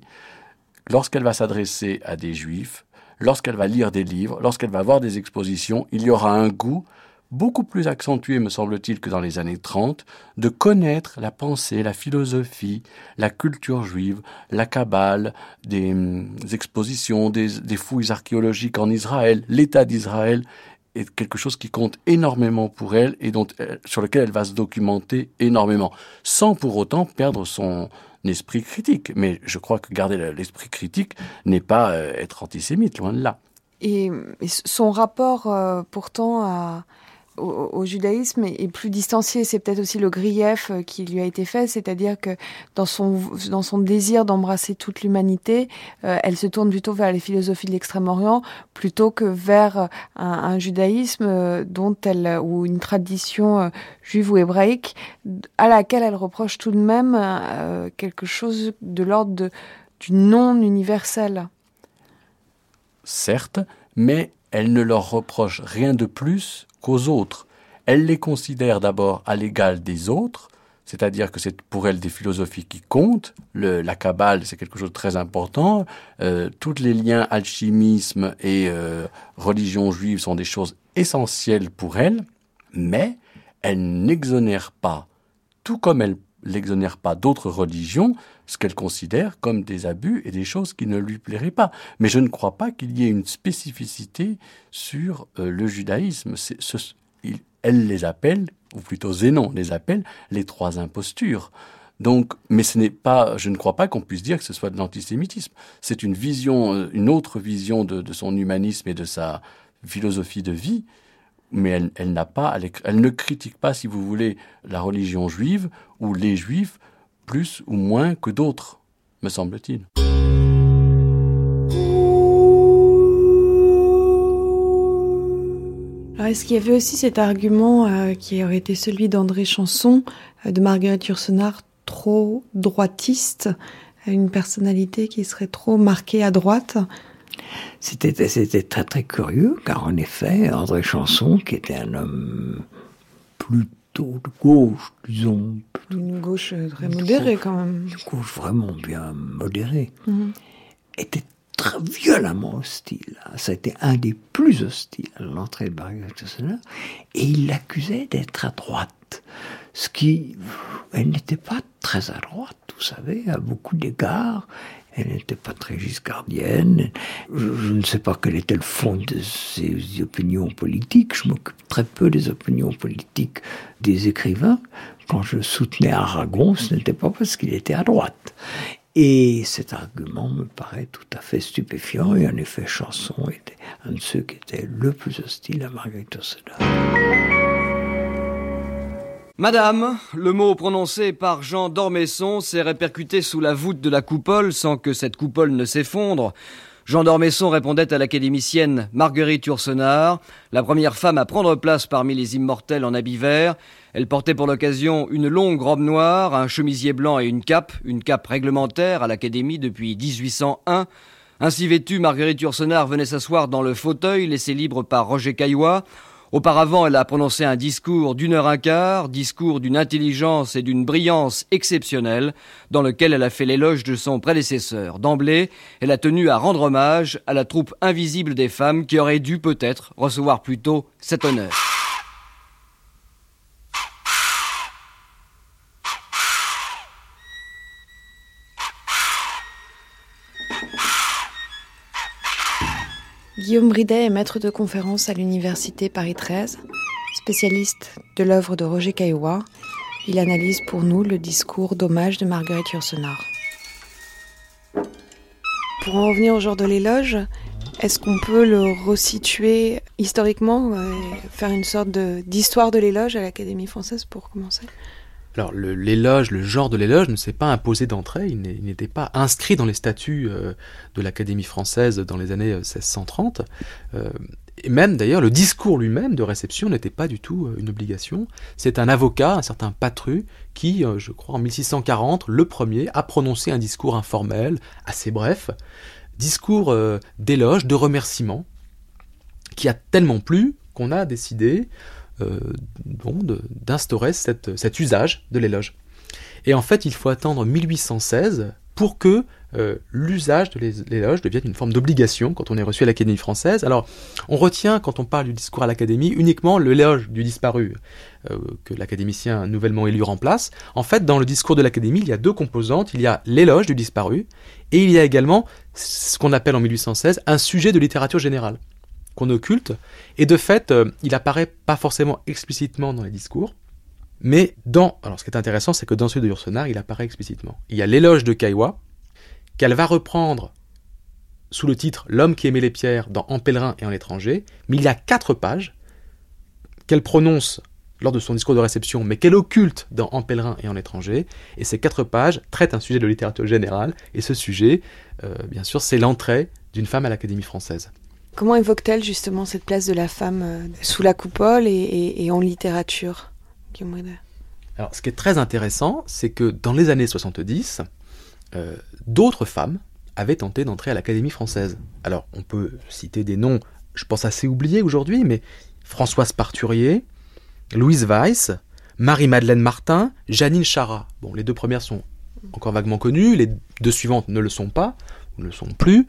lorsqu'elle va s'adresser à des juifs, lorsqu'elle va lire des livres, lorsqu'elle va voir des expositions, il y aura un goût beaucoup plus accentué, me semble-t-il, que dans les années 30, de connaître la pensée, la philosophie, la culture juive, la Kabbale, des, hum, expositions, des, fouilles archéologiques en Israël, l'État d'Israël est quelque chose qui compte énormément pour elle et dont, sur lequel elle va se documenter énormément, sans pour autant perdre son esprit critique. Mais je crois que garder l'esprit critique n'est pas euh, être antisémite, loin de là. Et, son rapport euh, pourtant à, au, judaïsme est, plus distancié. C'est peut-être aussi le grief euh, qui lui a été fait, c'est-à-dire que dans son, dans son désir d'embrasser toute l'humanité, euh, elle se tourne plutôt vers les philosophies de l'Extrême-Orient plutôt que vers un, un, judaïsme euh, dont elle ou une tradition juive ou hébraïque à laquelle elle reproche tout de même quelque chose de l'ordre du non universel. Certes, mais elle ne leur reproche rien de plus qu'aux autres. Elle les considère d'abord à l'égal des autres, c'est-à-dire que c'est pour elle des philosophies qui comptent. La Kabbale, c'est quelque chose de très important. Euh, tous les liens alchimisme et euh, religion juive sont des choses essentielles pour elle, mais elle n'exonère pas, tout comme elle l'exonère pas d'autres religions, ce qu'elle considère comme des abus et des choses qui ne lui plairaient pas. Mais je ne crois pas qu'il y ait une spécificité sur euh, le judaïsme. Elle les appelle, ou plutôt Zénon les appelle, les trois impostures. Donc, mais ce n'est pas, je ne crois pas qu'on puisse dire que ce soit de l'antisémitisme. C'est une vision, euh, une autre vision de, son humanisme et de sa philosophie de vie mais elle, n'a pas, elle, ne critique pas, si vous voulez, la religion juive ou les juifs plus ou moins que d'autres, me semble-t-il. Alors, est-ce qu'il y avait aussi cet argument euh, qui aurait été celui d'André Chanson, euh, de Marguerite Yourcenar, trop droitiste, une personnalité qui serait trop marquée à droite? C'était, c'était très très curieux, car en effet, André Chanson, qui était un homme plutôt de gauche, disons. Une gauche très modérée quand même. Une gauche vraiment bien modérée. Mhm. Était très violemment hostile. Ça a été un des plus hostiles à l'entrée de Yourcenar. Et il l'accusait d'être à droite. Ce qui, elle n'était pas très à droite, vous savez, à beaucoup d'égards. Elle n'était pas très giscardienne. Je, ne sais pas quel était le fond de ses opinions politiques. Je m'occupe très peu des opinions politiques des écrivains. Quand je soutenais Aragon, ce n'était pas parce qu'il était à droite. Et cet argument me paraît tout à fait stupéfiant. Et en effet, Chanson était un de ceux qui était le plus hostile à Marguerite Yourcenar. Madame, le mot prononcé par Jean d'Ormesson s'est répercuté sous la voûte de la coupole sans que cette coupole ne s'effondre. Jean d'Ormesson répondait à l'académicienne Marguerite Yourcenar, la première femme à prendre place parmi les immortels en habit vert. Elle portait pour l'occasion une longue robe noire, un chemisier blanc et une cape, une cape réglementaire à l'Académie depuis 1801. Ainsi vêtue, Marguerite Yourcenar venait s'asseoir dans le fauteuil laissé libre par Roger Caillois. Auparavant, elle a prononcé un discours d'une heure un quart, discours d'une intelligence et d'une brillance exceptionnelles, dans lequel elle a fait l'éloge de son prédécesseur. D'emblée, elle a tenu à rendre hommage à la troupe invisible des femmes qui aurait dû peut-être recevoir plutôt cet honneur. Guillaume Bridet est maître de conférence à l'Université Paris 13, spécialiste de l'œuvre de Roger Caillois. Il analyse pour nous le discours d'hommage de Marguerite Yourcenar. Pour en revenir au genre de l'éloge, est-ce qu'on peut le resituer historiquement, faire une sorte d'histoire de l'éloge à l'Académie française pour commencer? Alors l'éloge, le, genre de l'éloge ne s'est pas imposé d'entrée, il n'était pas inscrit dans les statuts euh, de l'Académie française dans les années 1630. Euh, et même d'ailleurs, le discours lui-même de réception n'était pas du tout euh, une obligation. C'est un avocat, un certain Patru, qui, je crois en 1640, le premier, a prononcé un discours informel, assez bref, discours d'éloge, de remerciement, qui a tellement plu qu'on a décidé euh, d'instaurer cet usage de l'éloge. Et en fait, il faut attendre 1816 pour que euh, l'usage de l'éloge devienne une forme d'obligation quand on est reçu à l'Académie française. Alors, on retient, quand on parle du discours à l'Académie, uniquement l'éloge du disparu euh, que l'académicien nouvellement élu remplace. En fait, dans le discours de l'Académie, il y a deux composantes. Il y a l'éloge du disparu et il y a également ce qu'on appelle en 1816 un sujet de littérature générale qu'on occulte, et de fait, euh, il apparaît pas forcément explicitement dans les discours, mais dans... Alors ce qui est intéressant, c'est que dans celui de Yourcenar, il apparaît explicitement. Il y a l'éloge de Kaiwa, qu'elle va reprendre sous le titre L'homme qui aimait les pierres dans En pèlerin et en étranger, mais il y a quatre pages qu'elle prononce lors de son discours de réception, mais qu'elle occulte dans En pèlerin et en étranger, et ces quatre pages traitent un sujet de littérature générale, et ce sujet, euh, bien sûr, c'est l'entrée d'une femme à l'Académie française. Comment évoque-t-elle justement cette place de la femme euh, sous la coupole et, en littérature Alors, ce qui est très intéressant, c'est que dans les années 70, euh, d'autres femmes avaient tenté d'entrer à l'Académie française. Alors, on peut citer des noms, je pense assez oubliés aujourd'hui, mais Françoise Parturier, Louise Weiss, Marie-Madeleine Martin, Janine Chara. Bon, les deux premières sont encore vaguement connues, les deux suivantes ne le sont pas, ou ne le sont plus.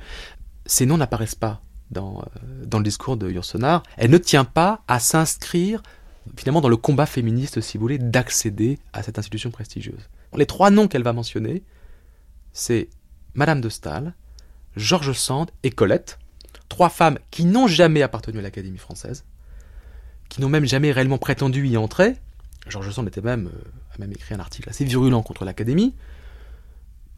Ces noms n'apparaissent pas dans, euh, dans le discours de Yourcenar, elle ne tient pas à s'inscrire finalement dans le combat féministe, si vous voulez, d'accéder à cette institution prestigieuse. Les trois noms qu'elle va mentionner, c'est Madame de Staël, Georges Sand et Colette, trois femmes qui n'ont jamais appartenu à l'Académie française, qui n'ont même jamais réellement prétendu y entrer. Georges Sand euh, a même écrit un article assez virulent contre l'Académie.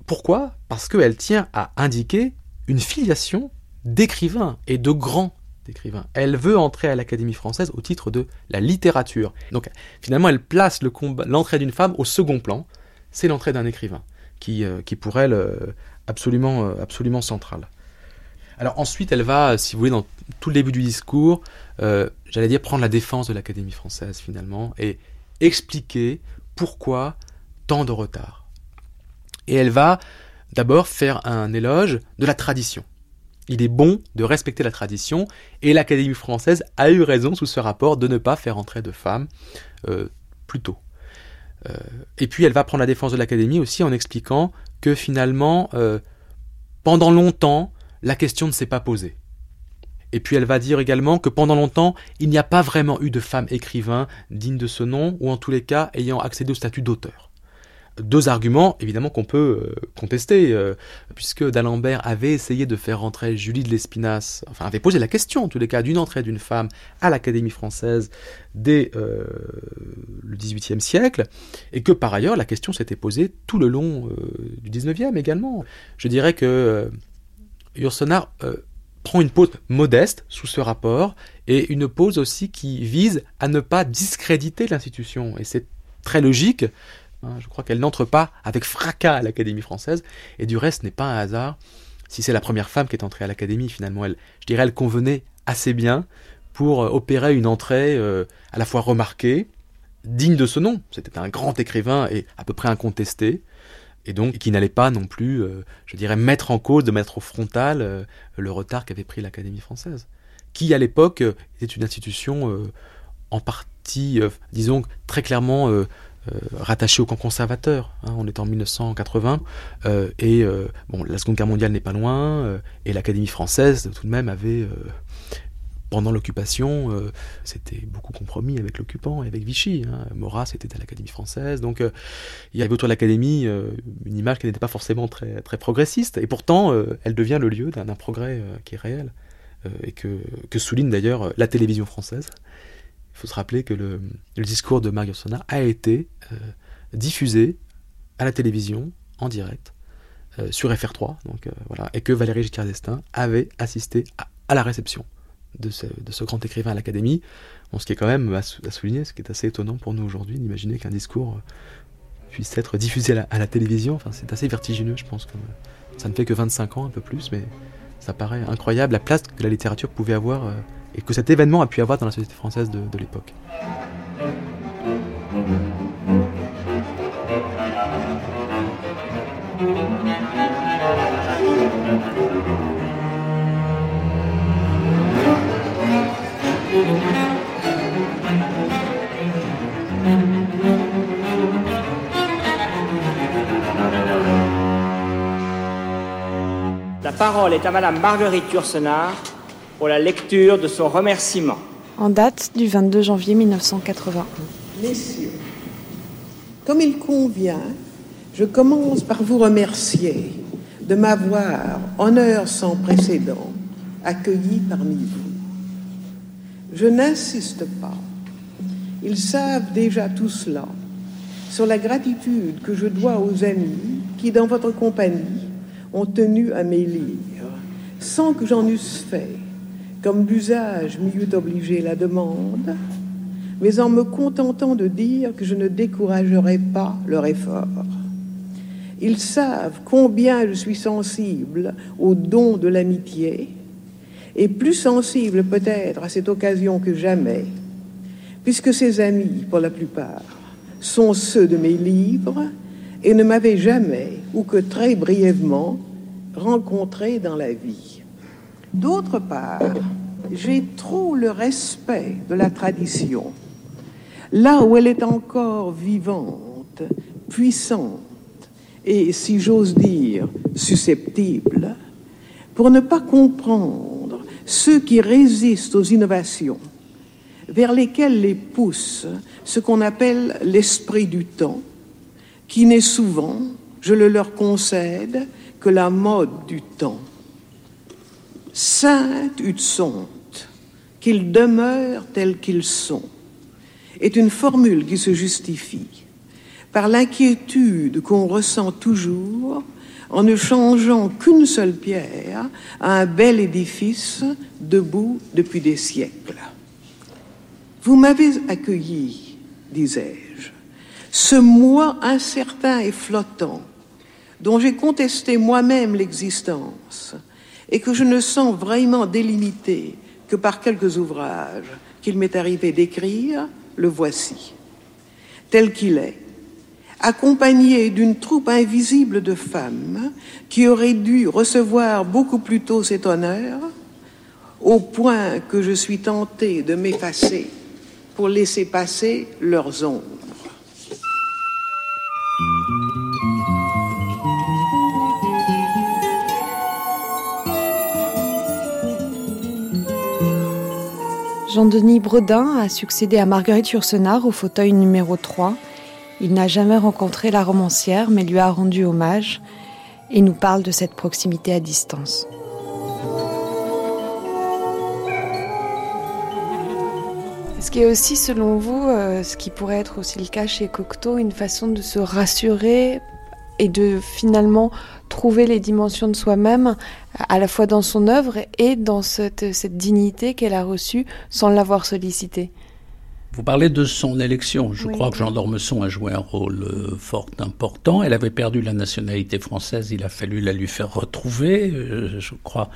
Pourquoi? Parce qu'elle tient à indiquer une filiation d'écrivains et de grands écrivains. Elle veut entrer à l'Académie française au titre de la littérature. Donc finalement, elle place l'entrée d'une femme au second plan. C'est l'entrée d'un écrivain qui, euh, qui pour elle euh, absolument, euh, absolument central. Alors ensuite, elle va, si vous voulez, dans tout le début du discours, j'allais dire prendre la défense de l'Académie française finalement et expliquer pourquoi tant de retard. Et elle va d'abord faire un éloge de la tradition il est bon de respecter la tradition, et l'Académie française a eu raison sous ce rapport de ne pas faire entrer de femmes euh, plus tôt. Euh, et puis elle va prendre la défense de l'Académie aussi en expliquant que finalement, euh, pendant longtemps, la question ne s'est pas posée. Et puis elle va dire également que pendant longtemps, il n'y a pas vraiment eu de femmes écrivains dignes de ce nom, ou en tous les cas ayant accédé au statut d'auteur deux arguments, évidemment, qu'on peut euh, contester, euh, puisque d'Alembert avait essayé de faire rentrer Julie de l'Espinasse, enfin avait posé la question, en tous les cas, d'une entrée d'une femme à l'Académie française dès euh, le XVIIIe siècle, et que par ailleurs, la question s'était posée tout le long du XIXe également. Je dirais que Yourcenar prend une pause modeste sous ce rapport, et une pause aussi qui vise à ne pas discréditer l'institution, et c'est très logique, Hein, je crois qu'elle n'entre pas avec fracas à l'Académie française, et du reste n'est pas un hasard. Si c'est la première femme qui est entrée à l'Académie, finalement, elle, je dirais, elle convenait assez bien pour euh, opérer une entrée euh, à la fois remarquée, digne de ce nom. C'était un grand écrivain et à peu près incontesté, et donc qui n'allait pas non plus, euh, je dirais, mettre en cause, de mettre au frontal le retard qu'avait pris l'Académie française, qui à l'époque était une institution en partie, disons, très clairement rattaché au camp conservateur. Hein, on est en 1980 euh, et euh, bon, la Seconde Guerre mondiale n'est pas loin et l'Académie française tout de même avait pendant l'occupation, c'était beaucoup compromis avec l'occupant et avec Vichy. Hein. Maurras était à l'Académie française, donc il y avait autour de l'Académie une image qui n'était pas forcément très, très progressiste, et pourtant elle devient le lieu d'un progrès qui est réel, et que souligne d'ailleurs la télévision française. Il faut se rappeler que le, discours de Mario Sonna a été euh, diffusé à la télévision en direct euh, sur FR3, donc, euh, voilà, et que Valérie Giscard d'Estaing avait assisté à, la réception de ce, grand écrivain à l'Académie. ce qui est quand même à, souligner, ce qui est assez étonnant pour nous aujourd'hui, d'imaginer qu'un discours puisse être diffusé à la, télévision. Enfin, c'est assez vertigineux, je pense. Que ça ne fait que 25 ans, un peu plus, mais ça paraît incroyable la place que la littérature pouvait avoir et que cet événement a pu avoir dans la société française de, l'époque. La parole est à Madame Marguerite Yourcenar, pour la lecture de son remerciement. En date du 22 janvier 1981. Messieurs, comme il convient, je commence par vous remercier de m'avoir, en heure sans précédent, accueilli parmi vous. Je n'insiste pas. Ils savent déjà tout cela sur la gratitude que je dois aux amis qui, dans votre compagnie, ont tenu à mes lire, sans que j'en eusse fait comme d'usage m'y eût obligé la demande, mais en me contentant de dire que je ne découragerai pas leur effort. Ils savent combien je suis sensible au don de l'amitié, et plus sensible peut-être à cette occasion que jamais, puisque ces amis, pour la plupart, sont ceux de mes livres et ne m'avaient jamais, ou que très brièvement, rencontré dans la vie. D'autre part, j'ai trop le respect de la tradition, là où elle est encore vivante, puissante et, si j'ose dire, susceptible, pour ne pas comprendre ceux qui résistent aux innovations, vers lesquelles les pousse ce qu'on appelle l'esprit du temps, qui n'est souvent, je le leur concède, que la mode du temps sainte ut sont, qu'ils demeurent tels qu'ils sont, est une formule qui se justifie par l'inquiétude qu'on ressent toujours en ne changeant qu'une seule pierre à un bel édifice debout depuis des siècles. Vous m'avez accueilli, disais-je, ce moi incertain et flottant, dont j'ai contesté moi-même l'existence, et que je ne sens vraiment délimité que par quelques ouvrages qu'il m'est arrivé d'écrire, le voici, tel qu'il est, accompagné d'une troupe invisible de femmes qui auraient dû recevoir beaucoup plus tôt cet honneur, au point que je suis tenté de m'effacer pour laisser passer leurs ombres. Jean-Denis Bredin a succédé à Marguerite Yourcenar au fauteuil numéro 3. Il n'a jamais rencontré la romancière, mais lui a rendu hommage et nous parle de cette proximité à distance. Ce qui est aussi, selon vous, euh, ce qui pourrait être aussi le cas chez Cocteau, une façon de se rassurer et de finalement trouver les dimensions de soi-même à la fois dans son œuvre et dans cette, dignité qu'elle a reçue sans l'avoir sollicité. Vous parlez de son élection. Je crois que Jean d'Ormesson a joué un rôle euh, fort important. Elle avait perdu la nationalité française. Il a fallu la lui faire retrouver. Euh, je crois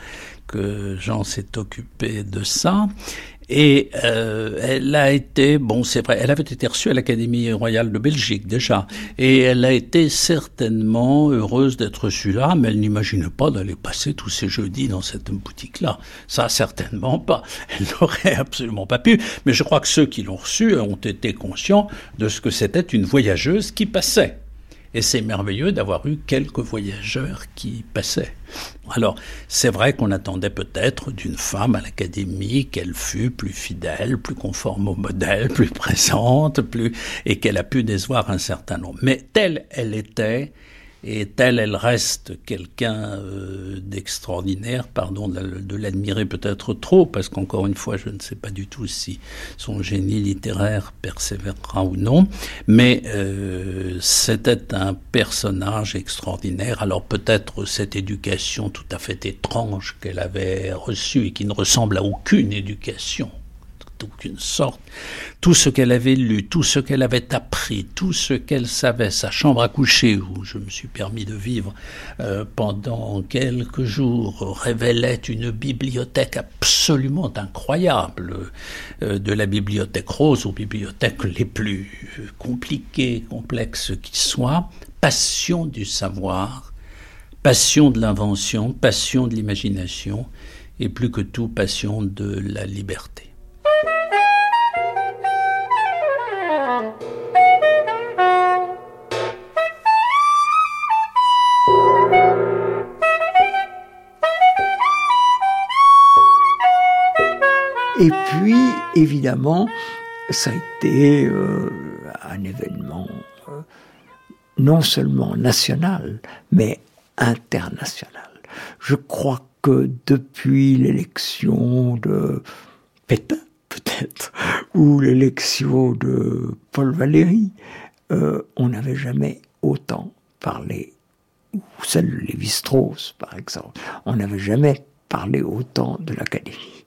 que Jean s'est occupé de ça. Et euh, elle a été, bon c'est vrai, elle avait été reçue à l'Académie royale de Belgique déjà, et elle a été certainement heureuse d'être reçue là, mais elle n'imaginait pas d'aller passer tous ses jeudis dans cette boutique-là. Ça certainement pas. Elle n'aurait absolument pas pu. Mais je crois que ceux qui l'ont reçue ont été conscients de ce que c'était une voyageuse qui passait. Et c'est merveilleux d'avoir eu quelques voyageurs qui passaient. Alors, c'est vrai qu'on attendait peut-être d'une femme à l'académie qu'elle fût plus fidèle, plus conforme au modèle, (laughs) plus présente, plus, et qu'elle a pu décevoir un certain nombre. Mais telle elle était, et telle elle reste quelqu'un euh, d'extraordinaire, pardon de l'admirer peut-être trop, parce qu'encore une fois, je ne sais pas du tout si son génie littéraire persévérera ou non, mais euh, c'était un personnage extraordinaire. Alors peut-être cette éducation tout à fait étrange qu'elle avait reçue et qui ne ressemble à aucune éducation d'aucune sorte. Tout ce qu'elle avait lu, tout ce qu'elle avait appris, tout ce qu'elle savait, sa chambre à coucher, où je me suis permis de vivre euh, pendant quelques jours, révélait une bibliothèque absolument incroyable, euh, de la bibliothèque rose aux bibliothèques les plus compliquées, complexes qui soient, passion du savoir, passion de l'invention, passion de l'imagination, et plus que tout passion de la liberté. Et puis, évidemment, ça a été euh, un événement euh, non seulement national, mais international. Je crois que depuis l'élection de Pétain, peut-être, ou l'élection de Paul Valéry, euh, on n'avait jamais autant parlé, ou celle de Lévi-Strauss, par exemple, on n'avait jamais parlé autant de l'Académie.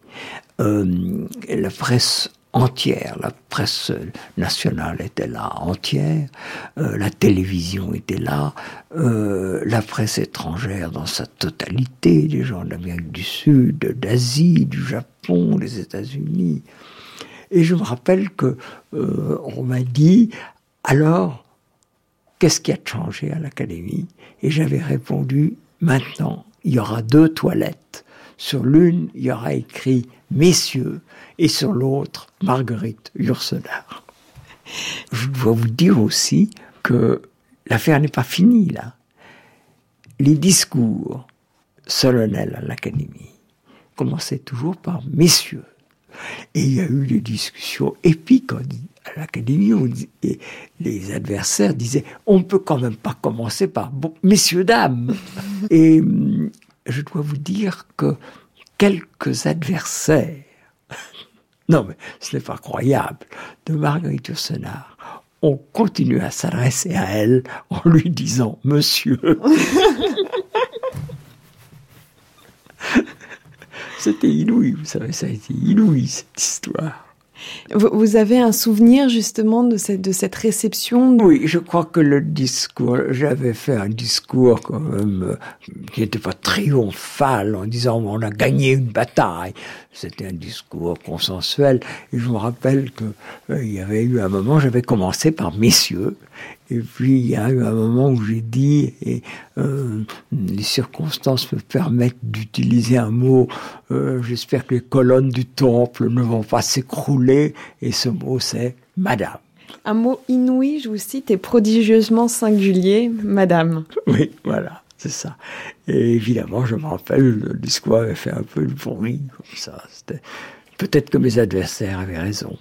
Euh, la presse entière, la presse nationale était là entière, euh, la télévision était là, euh, la presse étrangère dans sa totalité, les gens d'Amérique du Sud, d'Asie, du Japon, des États-Unis. Et je me rappelle que on m'a dit alors qu'est-ce qui a changé à l'Académie? Et j'avais répondu maintenant il y aura deux toilettes. Sur l'une, il y aura écrit messieurs, et sur l'autre, Marguerite Yourcenar. Je dois vous dire aussi que l'affaire n'est pas finie là. Les discours solennels à l'Académie commençaient toujours par messieurs. Et il y a eu des discussions épiques à l'Académie où les adversaires disaient on ne peut quand même pas commencer par messieurs, dames. Et hum, je dois vous dire que quelques adversaires, (laughs) non mais ce n'est pas croyable, de Marguerite Yourcenar ont continué à s'adresser à elle en lui disant Monsieur. (laughs) C'était inouï, vous savez, ça a été inouï cette histoire. Vous avez un souvenir justement de cette, de cette réception Oui, je crois que le discours, j'avais fait un discours quand même qui n'était pas triomphal en disant on a gagné une bataille. C'était un discours consensuel. Et je me rappelle que euh, il y avait eu un moment, j'avais commencé par messieurs, et puis il y a eu un moment où j'ai dit, et euh, les circonstances me permettent d'utiliser un mot, euh, j'espère que les colonnes du temple ne vont pas s'écrouler, et ce mot c'est Madame. Un mot inouï, je vous cite, et prodigieusement singulier, Madame. Oui, voilà. C'est ça. Et évidemment, je me rappelle, le discours avait fait un peu de bruit, comme ça. Peut-être que mes adversaires avaient raison.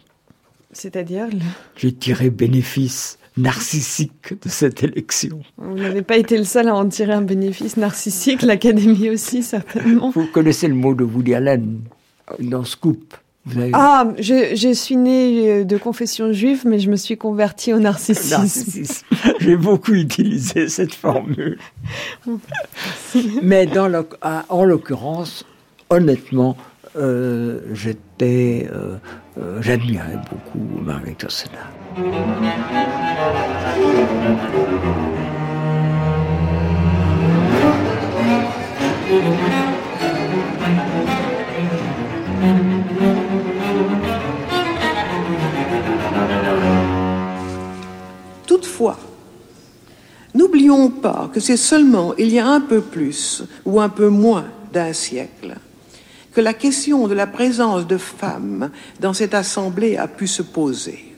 C'est-à-dire J'ai tiré bénéfice narcissique de cette élection. Vous n'avez pas été le seul à en tirer un bénéfice narcissique, l'Académie aussi, certainement. Vous connaissez le mot de Woody Allen dans Scoop ah, je, suis née euh, de confession juive, mais je me suis convertie au narcissisme. J'ai beaucoup utilisé cette formule. (laughs) mais dans en l'occurrence, honnêtement, euh, j'étais, euh, j'admirais beaucoup Marguerite Yourcenar. Toutefois, n'oublions pas que c'est seulement il y a un peu plus ou un peu moins d'un siècle que la question de la présence de femmes dans cette assemblée a pu se poser.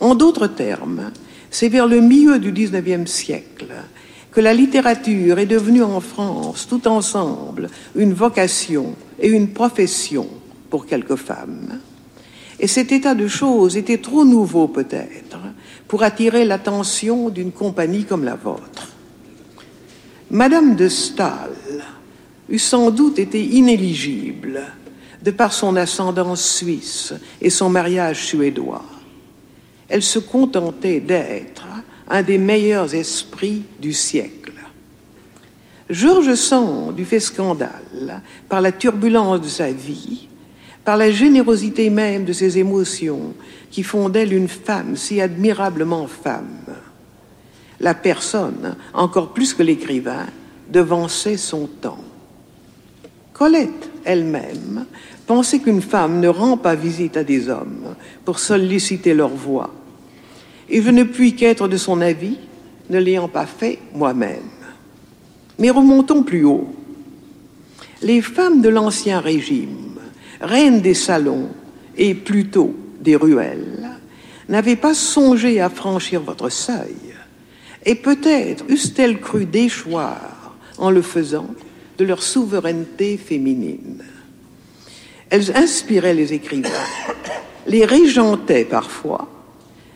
En d'autres termes, c'est vers le milieu du XIXe siècle que la littérature est devenue en France tout ensemble une vocation et une profession pour quelques femmes. Et cet état de choses était trop nouveau peut-être pour attirer l'attention d'une compagnie comme la vôtre. Madame de Stahl eût sans doute été inéligible de par son ascendance suisse et son mariage suédois. Elle se contentait d'être un des meilleurs esprits du siècle. Georges Sand eût fait scandale par la turbulence de sa vie, par la générosité même de ses émotions qui font d'elle une femme si admirablement femme. La personne, encore plus que l'écrivain, devançait son temps. Colette elle-même pensait qu'une femme ne rend pas visite à des hommes pour solliciter leur voix. Et je ne puis qu'être de son avis, ne l'ayant pas fait moi-même. Mais remontons plus haut. Les femmes de l'Ancien Régime, reines des salons et plutôt des ruelles, n'avaient pas songé à franchir votre seuil, et peut-être eussent-elles cru déchoir en le faisant de leur souveraineté féminine. Elles inspiraient les écrivains, les régentaient parfois,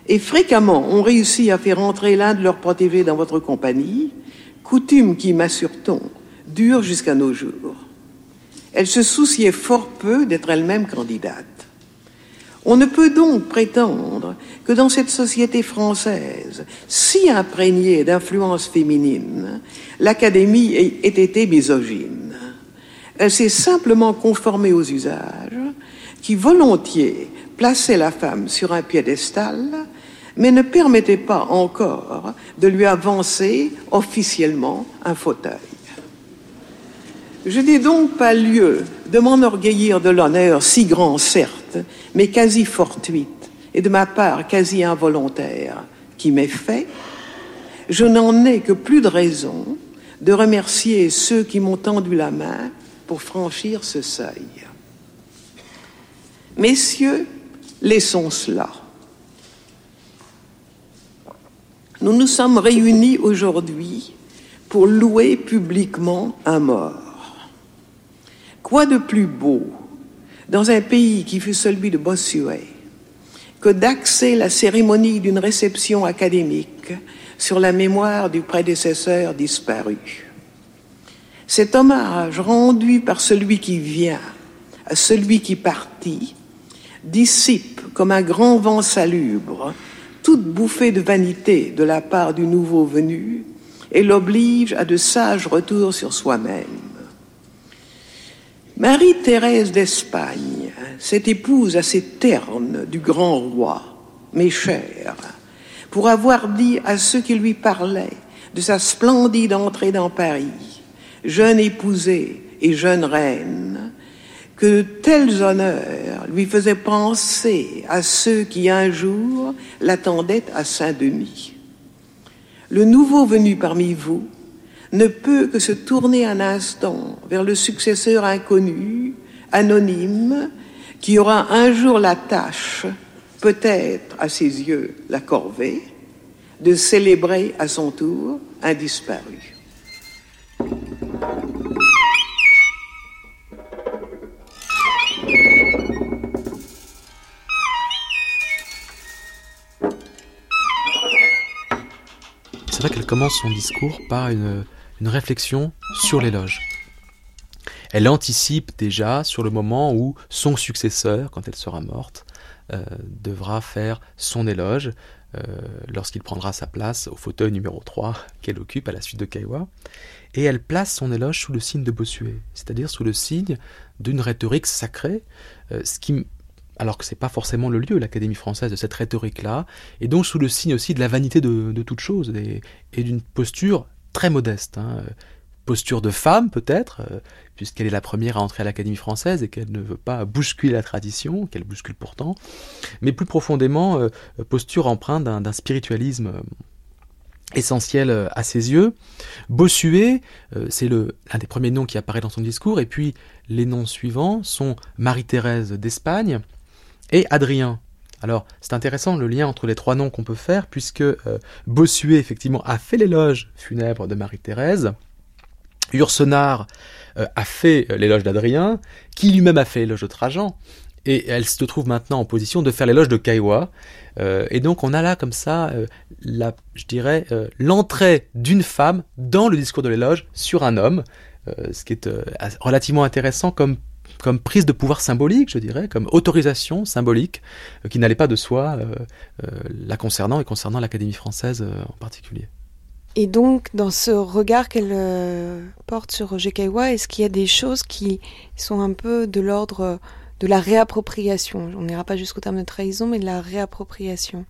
et fréquemment ont réussi à faire entrer l'un de leurs protégés dans votre compagnie, coutume qui, m'assure-t-on, dure jusqu'à nos jours. Elles se souciaient fort peu d'être elles-mêmes candidates. On ne peut donc prétendre que dans cette société française, si imprégnée d'influence féminine, l'Académie ait été misogyne. Elle s'est simplement conformée aux usages qui volontiers plaçaient la femme sur un piédestal, mais ne permettaient pas encore de lui avancer officiellement un fauteuil. Je n'ai donc pas lieu de m'enorgueillir de l'honneur si grand, certes, mais quasi fortuite, et de ma part quasi involontaire, qui m'est fait. Je n'en ai que plus de raison de remercier ceux qui m'ont tendu la main pour franchir ce seuil. Messieurs, laissons cela. Nous nous sommes réunis aujourd'hui pour louer publiquement un mort. Quoi de plus beau dans un pays qui fut celui de Bossuet que d'axer la cérémonie d'une réception académique sur la mémoire du prédécesseur disparu? Cet hommage rendu par celui qui vient à celui qui partit dissipe comme un grand vent salubre toute bouffée de vanité de la part du nouveau venu et l'oblige à de sages retours sur soi-même. Marie-Thérèse d'Espagne, cette épouse assez terne du grand roi, mes chers, pour avoir dit à ceux qui lui parlaient de sa splendide entrée dans Paris, jeune épousée et jeune reine, que tels honneurs lui faisaient penser à ceux qui un jour l'attendaient à Saint-Denis. Le nouveau venu parmi vous ne peut que se tourner un instant vers le successeur inconnu, anonyme, qui aura un jour la tâche, peut-être à ses yeux la corvée, de célébrer à son tour un disparu. Son discours par une, une réflexion sur l'éloge. Elle anticipe déjà sur le moment où son successeur, quand elle sera morte, euh, devra faire son éloge. euh, lorsqu'il prendra sa place au fauteuil numéro 3 qu'elle occupe à la suite de Kaiwa. Et elle place son éloge sous le signe de Bossuet, c'est-à-dire sous le signe d'une rhétorique sacrée, euh, ce qui alors que c'est pas forcément le lieu, l'Académie française, de cette rhétorique-là, et donc sous le signe aussi de la vanité de, toute chose, et, d'une posture très modeste. Hein. Posture de femme, peut-être, euh, puisqu'elle est la première à entrer à l'Académie française et qu'elle ne veut pas bousculer la tradition, qu'elle bouscule pourtant, mais plus profondément, euh, posture empreinte d'un spiritualisme essentiel euh, à ses yeux. Bossuet, c'est l'un des premiers noms qui apparaît dans son discours, et puis les noms suivants sont Marie-Thérèse d'Espagne et Adrien. Alors, c'est intéressant le lien entre les trois noms qu'on peut faire, puisque euh, Bossuet, effectivement, a fait l'éloge funèbre de Marie-Thérèse, Ursenard a fait l'éloge d'Adrien, qui lui-même a fait l'éloge de Trajan, et elle se trouve maintenant en position de faire l'éloge de Kaiwa. Euh, et donc on a là comme ça, euh, la, je dirais, euh, l'entrée d'une femme dans le discours de l'éloge sur un homme, ce qui est relativement intéressant comme comme prise de pouvoir symbolique, je dirais, comme autorisation symbolique, qui n'allait pas de soi la concernant et concernant l'Académie française en particulier. Et donc, dans ce regard qu'elle porte sur Roger Kaiwa, est-ce qu'il y a des choses qui sont un peu de l'ordre de la réappropriation? On n'ira pas jusqu'au terme de trahison, mais de la réappropriation.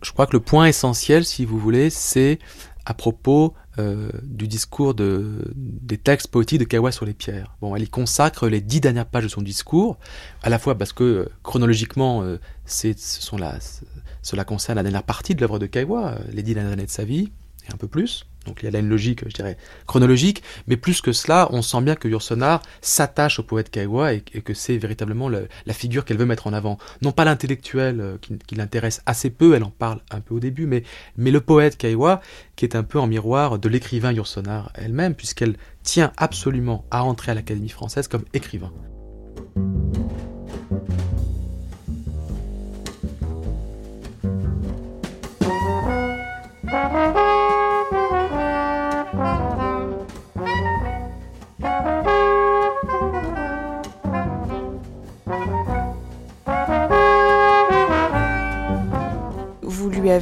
Je crois que le point essentiel, si vous voulez, c'est à propos euh, du discours de, des textes poétiques de Kawa sur les pierres. Bon, elle y consacre les dix dernières pages de son discours, à la fois parce que euh, chronologiquement, euh, ce cela concerne la dernière partie de l'œuvre de Kawa, les dix dernières années de sa vie, et un peu plus. Donc il y a là une logique, je dirais, chronologique, mais plus que cela, on sent bien que Yourcenar s'attache au poète Kaiwa et, que c'est véritablement la figure qu'elle veut mettre en avant. Non pas l'intellectuel euh, qui, l'intéresse assez peu, elle en parle un peu au début, mais, le poète Kaiwa qui est un peu en miroir de l'écrivain Yourcenar elle-même, puisqu'elle tient absolument à entrer à l'Académie française comme écrivain.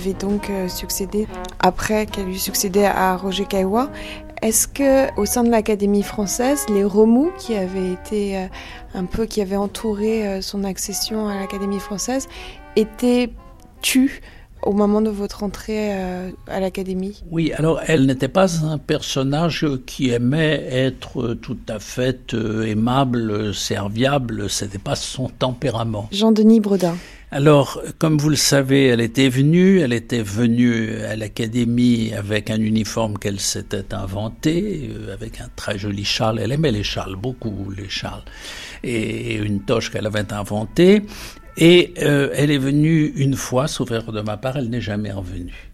Avez donc euh, succédé après qu'elle lui succédé à Roger Caillois. Est-ce que au sein de l'Académie française, les remous qui avaient été euh, un peu qui avaient entouré euh, son accession à l'Académie française étaient tus au moment de votre entrée à l'Académie? Oui, alors elle n'était pas un personnage qui aimait être tout à fait aimable, serviable, c'était pas son tempérament. Jean-Denis Bredin. Alors, comme vous le savez, elle était venue, elle était venue à l'académie avec un uniforme qu'elle s'était inventé, euh, avec un très joli châle. Elle aimait les châles, beaucoup les châles, et une toche qu'elle avait inventée. Et euh, elle est venue une fois, sauf de ma part, elle n'est jamais revenue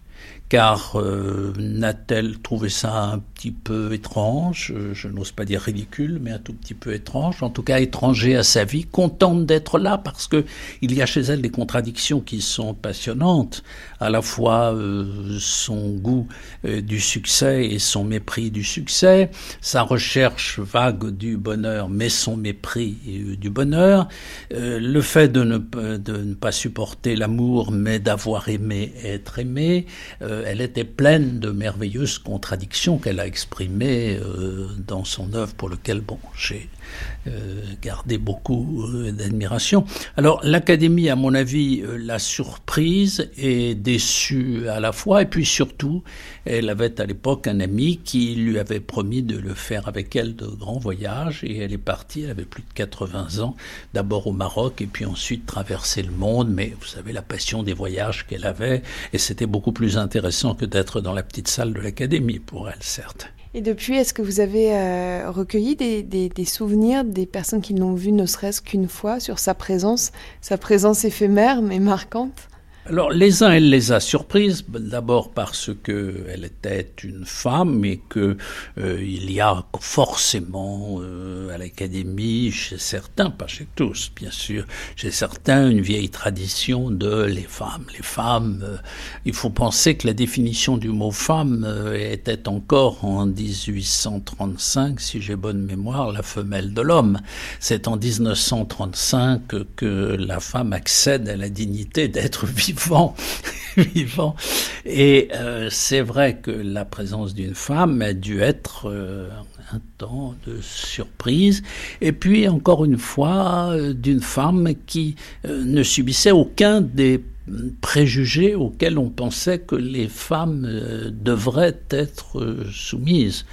car euh, n'a-t-elle trouvé ça un petit peu étrange, euh, je n'ose pas dire ridicule, mais un tout petit peu étrange, en tout cas étranger à sa vie, contente d'être là parce que il y a chez elle des contradictions qui sont passionnantes, à la fois euh, son goût du succès et son mépris du succès, sa recherche vague du bonheur mais son mépris du bonheur, le fait de ne, de ne pas supporter l'amour mais d'avoir aimé être aimé, euh, elle était pleine de merveilleuses contradictions qu'elle a exprimées euh, dans son œuvre pour lequel bon, j'ai gardé beaucoup d'admiration. Alors l'Académie, à mon avis, l'a surprise et déçue à la fois, et puis surtout, elle avait à l'époque un ami qui lui avait promis de le faire avec elle de grands voyages, et elle est partie, elle avait plus de 80 ans, d'abord au Maroc, et puis ensuite traverser le monde, mais vous savez la passion des voyages qu'elle avait, et c'était beaucoup plus intéressant que d'être dans la petite salle de l'académie pour elle, certes. Et depuis, est-ce que vous avez euh, recueilli des, des, souvenirs des personnes qui l'ont vue ne serait-ce qu'une fois sur sa présence, sa présence éphémère mais marquante? Alors les uns, elle les a surprises, d'abord parce que elle était une femme et que euh, y a forcément euh, à l'académie, chez certains, pas chez tous, bien sûr, chez certains, une vieille tradition de les femmes. Les femmes, euh, il faut penser que la définition du mot femme était encore en 1835, si j'ai bonne mémoire, la femelle de l'homme. C'est en 1935 que la femme accède à la dignité d'être (laughs) vivante vivant. (laughs) vivant. Et euh, c'est vrai que la présence d'une femme a dû être euh, un temps de surprise. Et puis, encore une fois, euh, d'une femme qui ne subissait aucun des préjugés auxquels on pensait que les femmes euh, devraient être euh, soumises.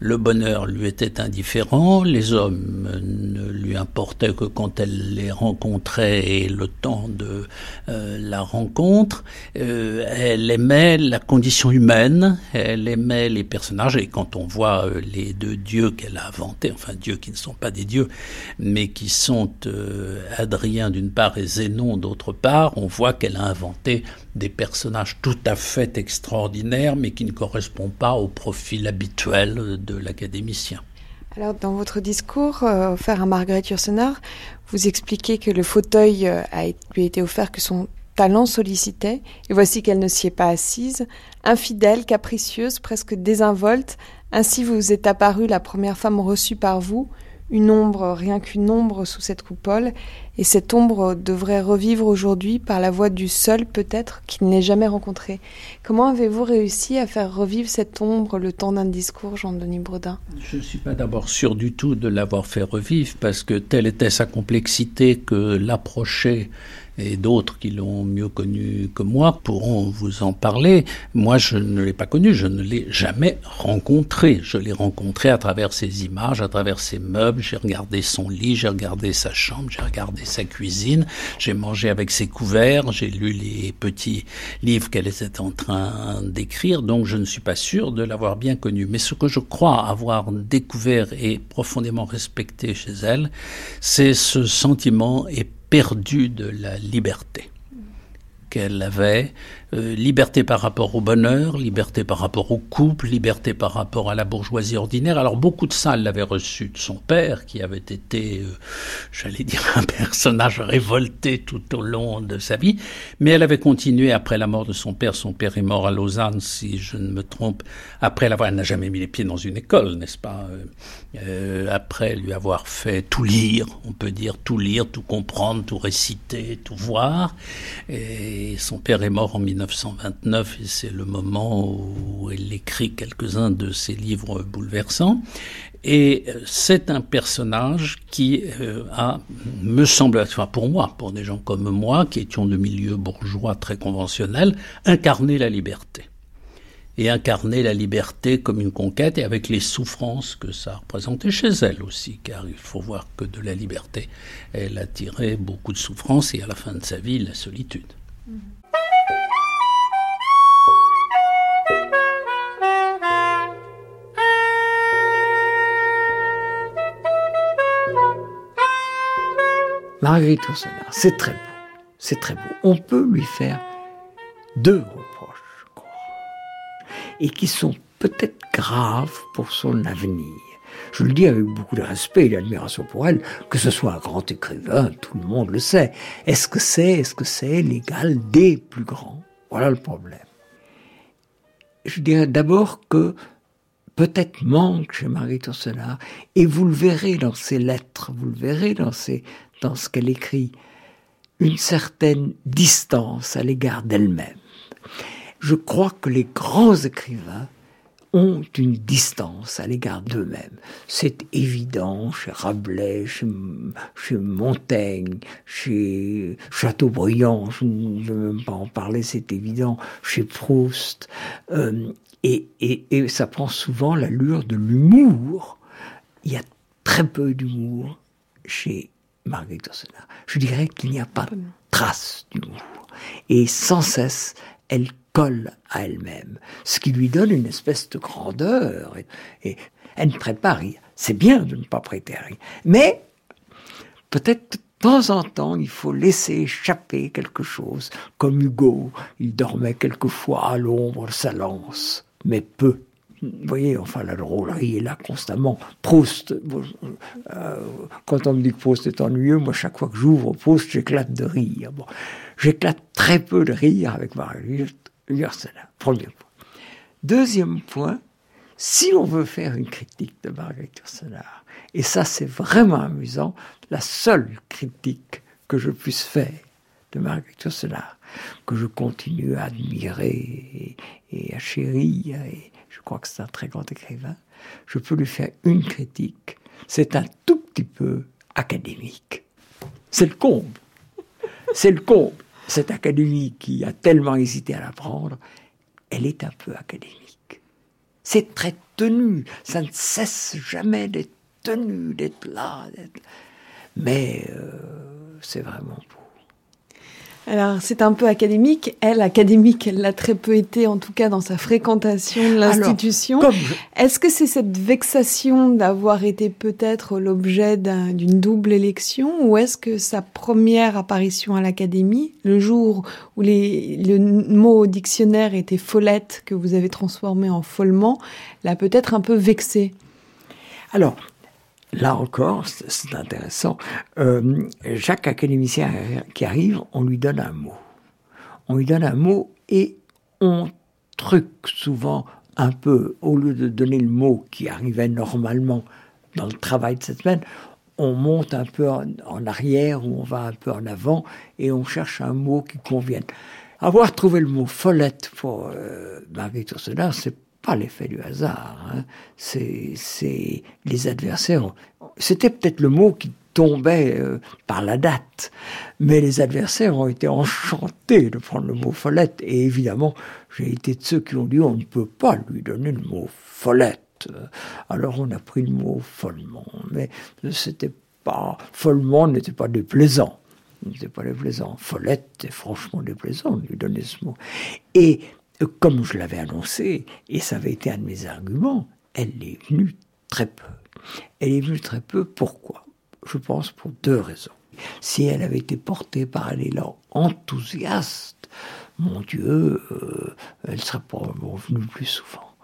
Le bonheur lui était indifférent, les hommes ne lui importaient que quand elle les rencontrait et le temps de euh, la rencontre. elle aimait la condition humaine, elle aimait les personnages et quand on voit les deux dieux qu'elle a inventés, enfin dieux qui ne sont pas des dieux, mais qui sont Adrien d'une part et Zénon d'autre part, on voit qu'elle inventé des personnages tout à fait extraordinaires, mais qui ne correspondent pas au profil habituel de l'académicien. Alors, dans votre discours euh, offert à Marguerite Yourcenar, vous expliquez que le fauteuil euh, lui a été offert que son talent sollicitait, et voici qu'elle ne s'y est pas assise, infidèle, capricieuse, presque désinvolte. Ainsi vous est apparue la première femme reçue par vous, une ombre, rien qu'une ombre sous cette coupole, et cette ombre devrait revivre aujourd'hui par la voix du seul peut-être qui ne jamais rencontré. Comment avez-vous réussi à faire revivre cette ombre le temps d'un discours, Jean-Denis Brodin Je ne suis pas d'abord sûr du tout de l'avoir fait revivre, parce que telle était sa complexité que l'approcher et d'autres qui l'ont mieux connu que moi pourront vous en parler. Moi, je ne l'ai pas connu, je ne l'ai jamais rencontré. Je l'ai rencontré à travers ses images, à travers ses meubles. J'ai regardé son lit, j'ai regardé sa chambre, j'ai regardé sa cuisine, j'ai mangé avec ses couverts, j'ai lu les petits livres qu'elle était en train d'écrire. Donc, je ne suis pas sûr de l'avoir bien connue. Mais ce que je crois avoir découvert et profondément respecté chez elle, c'est ce sentiment et perdu de la liberté qu'elle avait euh, liberté par rapport au bonheur, liberté par rapport au couple, liberté par rapport à la bourgeoisie ordinaire. Alors beaucoup de ça, elle l'avait reçu de son père, qui avait été, euh, j'allais dire, (laughs) un personnage révolté tout au long de sa vie. Mais elle avait continué après la mort de son père. Son père est mort à Lausanne, si je ne me trompe. Après l'avoir, elle n'a jamais mis les pieds dans une école, n'est-ce pas euh, Après lui avoir fait tout lire, on peut dire tout lire, tout comprendre, tout réciter, tout voir. Et son père est mort en 19 1929 et c'est le moment où elle écrit quelques-uns de ses livres bouleversants. Et euh, c'est un personnage qui euh, a, me semble, enfin pour moi, pour des gens comme moi, qui étions de milieu bourgeois très conventionnel, incarné la liberté. Et incarné la liberté comme une conquête et avec les souffrances que ça représentait chez elle aussi, car il faut voir que de la liberté, elle a tiré beaucoup de souffrances et à la fin de sa vie, la solitude. Mmh. Marguerite Yourcenar, c'est très beau. C'est très beau. On peut lui faire deux reproches, et qui sont peut-être graves pour son avenir. Je le dis avec beaucoup de respect et d'admiration pour elle, que ce soit un grand écrivain, tout le monde le sait. Est-ce que c'est, est-ce que c'est l'égal des plus grands? Voilà le problème. Je dirais d'abord que peut-être manque chez Marguerite Yourcenar, et vous le verrez dans ses lettres, vous le verrez dans ses, dans ce qu'elle écrit, une certaine distance à l'égard d'elle-même. Je crois que les grands écrivains ont une distance à l'égard d'eux-mêmes. C'est évident chez Rabelais, chez, Montaigne, chez Chateaubriand, je ne veux même pas en parler, c'est évident, chez Proust. Euh, et, et ça prend souvent l'allure de l'humour. Il y a très peu d'humour chez Marguerite. Je dirais qu'il n'y a pas de trace d'humour. Et sans cesse, elle colle à elle-même, ce qui lui donne une espèce de grandeur. Et, elle ne prête pas à rire. C'est bien de ne pas prêter à rire. Mais peut-être de temps en temps, il faut laisser échapper quelque chose. Comme Hugo, il dormait quelquefois à l'ombre de sa lance, mais peu. Vous voyez, enfin, la drôlerie est là constamment. Proust, euh, quand on me dit que Proust est ennuyeux, moi, chaque fois que j'ouvre Proust, j'éclate de rire. Bon, j'éclate très peu de rire avec Marguerite Yourcenar, premier point. Deuxième point, si on veut faire une critique de Marguerite Yourcenar, et ça c'est vraiment amusant, la seule critique que je puisse faire de Marguerite Yourcenar, que je continue à admirer et, à chérir, et crois que c'est un très grand écrivain, je peux lui faire une critique. C'est un tout petit peu académique. C'est le comble. C'est le comble. Cette académie qui a tellement hésité à l'apprendre, elle est un peu académique. C'est très tenu. Ça ne cesse jamais d'être tenu, d'être là. Mais euh, c'est vraiment beau. Alors, c'est un peu académique. Elle, académique, elle l'a très peu été, en tout cas dans sa fréquentation de l'institution. Est-ce que c'est cette vexation d'avoir été peut-être l'objet d'une double élection ou est-ce que sa première apparition à l'académie, le jour où les, le mot au dictionnaire était follette, que vous avez transformé en follement, l'a peut-être un peu vexée? Alors, Là encore, c'est intéressant. Euh, chaque académicien qui arrive, on lui donne un mot. On lui donne un mot et on truque souvent un peu, au lieu de donner le mot qui arrivait normalement dans le travail de cette semaine, on monte un peu en, arrière ou on va un peu en avant et on cherche un mot qui convienne. Avoir trouvé le mot follette pour euh, Marguerite c'est pas l'effet du hasard. Hein. C'est les adversaires. C'était peut-être le mot qui tombait euh, par la date, mais les adversaires ont été enchantés de prendre le mot follette. Et évidemment, j'ai été de ceux qui ont dit on ne peut pas lui donner le mot follette. Alors on a pris le mot follement, mais c'était pas follement n'était pas déplaisant. N'était pas déplaisant. Follette est franchement déplaisant de lui donner ce mot. Et comme je l'avais annoncé, et ça avait été un de mes arguments, elle est venue très peu. Elle est venue très peu, pourquoi? Je pense pour deux raisons. Si elle avait été portée par un élan enthousiaste, mon Dieu, euh, elle serait probablement venue plus souvent.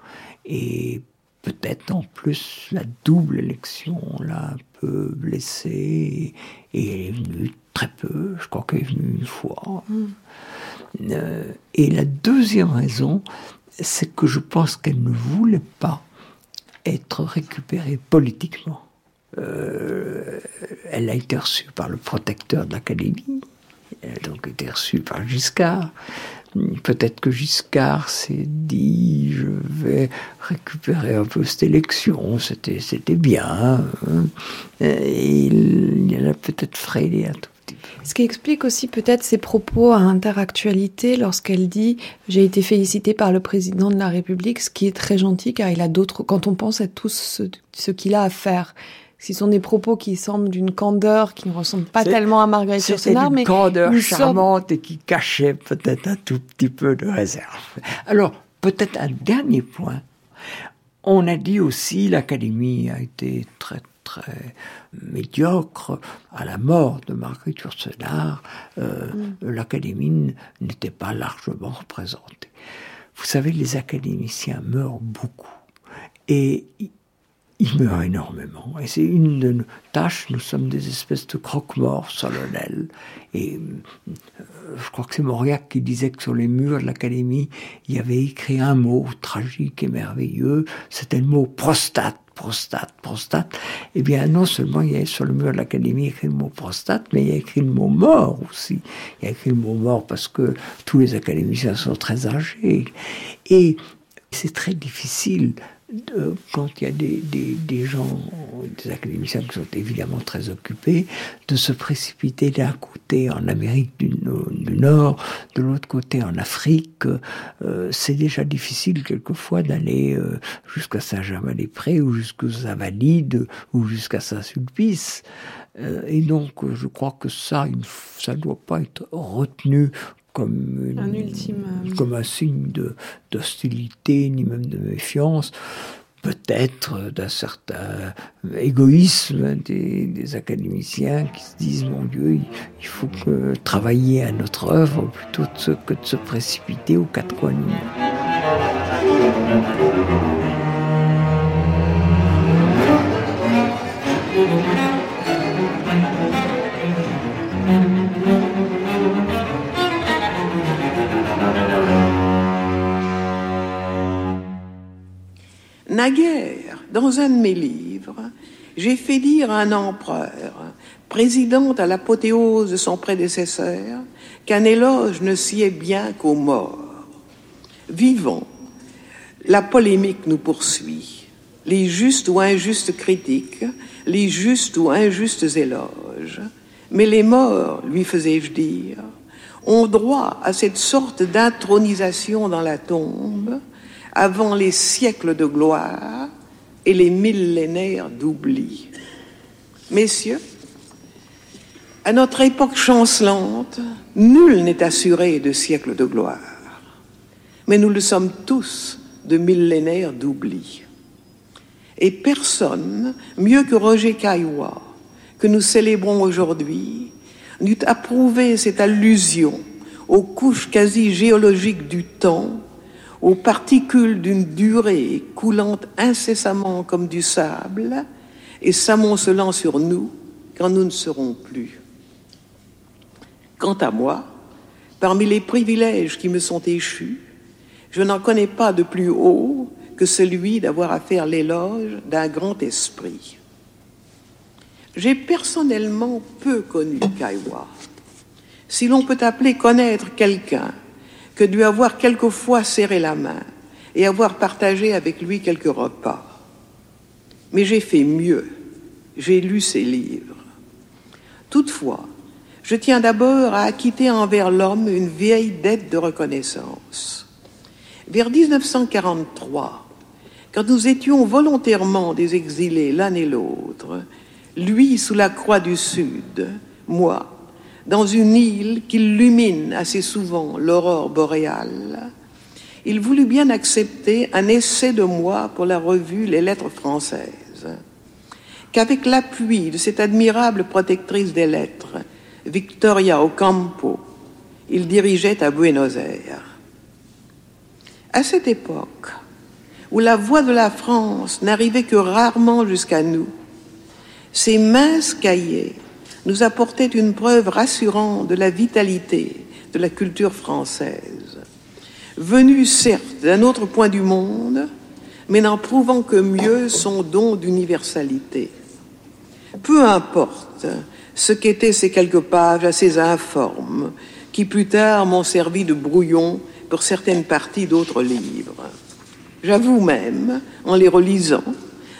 Et peut-être en plus la double élection l'a un peu blessée, et elle est venue très peu, je crois qu'elle est venue une fois. Mm. Euh, et la deuxième raison, c'est que je pense qu'elle ne voulait pas être récupérée politiquement. Euh, elle a été reçue par le protecteur de l'Académie, elle a donc été reçue par Giscard. Peut-être que Giscard s'est dit je vais récupérer un peu cette élection, c'était, bien. Hein. Et il, il a peut-être frayé un tout ce qui explique aussi peut-être ses propos à interactualité lorsqu'elle dit j'ai été félicitée par le président de la République, ce qui est très gentil car il a d'autres, quand on pense à tout ce, qu'il a à faire. Ce sont des propos qui semblent d'une candeur qui ne ressemble pas tellement à Marguerite Yourcenar, mais une candeur charmante et qui cachait peut-être un tout petit peu de réserve. Alors, peut-être un dernier point. On a dit aussi l'Académie a été très très médiocre. À la mort de Marguerite Yourcenar, euh, mm. l'Académie n'était pas largement représentée. Vous savez, les académiciens meurent beaucoup. Et ils meurent énormément. Et c'est une de nos tâches. Nous sommes des espèces de croque-morts solennels. Et euh, je crois que c'est Mauriac qui disait que sur les murs de l'académie, il y avait écrit un mot tragique et merveilleux. C'était le mot prostate prostate, prostate, eh bien, non seulement il y a sur le mur de l'académie écrit le mot prostate, mais il y a écrit le mot mort aussi. Il y a écrit le mot mort parce que tous les académiciens sont très âgés. Et c'est très difficile quand il y a des, des, gens, des académiciens qui sont évidemment très occupés, de se précipiter d'un côté en Amérique du, Nord, de l'autre côté en Afrique. Euh, c'est déjà difficile quelquefois d'aller euh, jusqu'à Saint-Germain-des-Prés ou jusqu'aux Invalides ou jusqu'à Saint-Sulpice. Euh, et donc, je crois que ça, ça ne doit pas être retenu comme, un ultime... Euh, comme un signe d'hostilité, ni même de méfiance, peut-être d'un certain égoïsme des, académiciens qui se disent, mon Dieu, il, faut que travailler à notre œuvre plutôt que de se précipiter aux quatre coins Naguère, dans un de mes livres, j'ai fait lire à un empereur présidente à l'apothéose de son prédécesseur, qu'un éloge ne sied bien qu'aux morts. Vivons, la polémique nous poursuit, les justes ou injustes critiques, les justes ou injustes éloges. Mais les morts, lui faisais-je dire, ont droit à cette sorte d'intronisation dans la tombe avant les siècles de gloire et les millénaires d'oubli. Messieurs, à notre époque chancelante, nul n'est assuré de siècles de gloire, mais nous le sommes tous de millénaires d'oubli. Et personne, mieux que Roger Caillois, que nous célébrons aujourd'hui, n'eût approuvé cette allusion aux couches quasi géologiques du temps, aux particules d'une durée coulant incessamment comme du sable et s'amoncelant sur nous quand nous ne serons plus. Quant à moi, parmi les privilèges qui me sont échus, je n'en connais pas de plus haut que celui d'avoir à faire l'éloge d'un grand esprit. J'ai personnellement peu connu Kaiwa. Si l'on peut appeler connaître quelqu'un que de lui avoir quelquefois serré la main et avoir partagé avec lui quelques repas. Mais j'ai fait mieux. J'ai lu ses livres. Toutefois, je tiens d'abord à acquitter envers l'homme une vieille dette de reconnaissance. Vers 1943, quand nous étions volontairement des exilés l'un et l'autre, lui sous la croix du Sud, moi dans une île qu'illumine assez souvent l'aurore boréale, il voulut bien accepter un essai de moi pour la revue Les Lettres françaises, qu'avec l'appui de cette admirable protectrice des lettres, Victoria Ocampo, il dirigeait à Buenos Aires. À cette époque, où la voix de la France n'arrivait que rarement jusqu'à nous, ces minces cahiers nous apportaient une preuve rassurante de la vitalité de la culture française, venue certes d'un autre point du monde, mais n'en prouvant que mieux son don d'universalité. Peu importe ce qu'étaient ces quelques pages assez informes, qui plus tard m'ont servi de brouillon pour certaines parties d'autres livres. J'avoue même, en les relisant,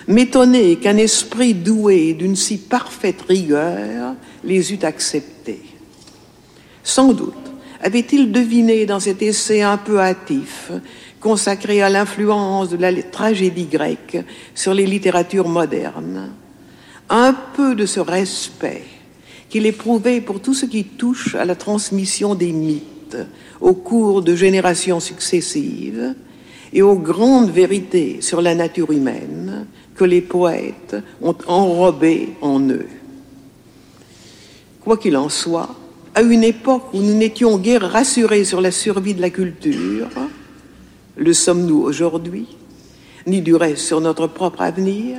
m'étonner qu'un esprit doué d'une si parfaite rigueur les eût acceptés. Sans doute avait-il deviné dans cet essai un peu hâtif, consacré à l'influence de la tragédie grecque sur les littératures modernes, un peu de ce respect qu'il éprouvait pour tout ce qui touche à la transmission des mythes au cours de générations successives et aux grandes vérités sur la nature humaine que les poètes ont enrobées en eux. Quoi qu'il en soit, à une époque où nous n'étions guère rassurés sur la survie de la culture, le sommes-nous aujourd'hui, ni du reste sur notre propre avenir,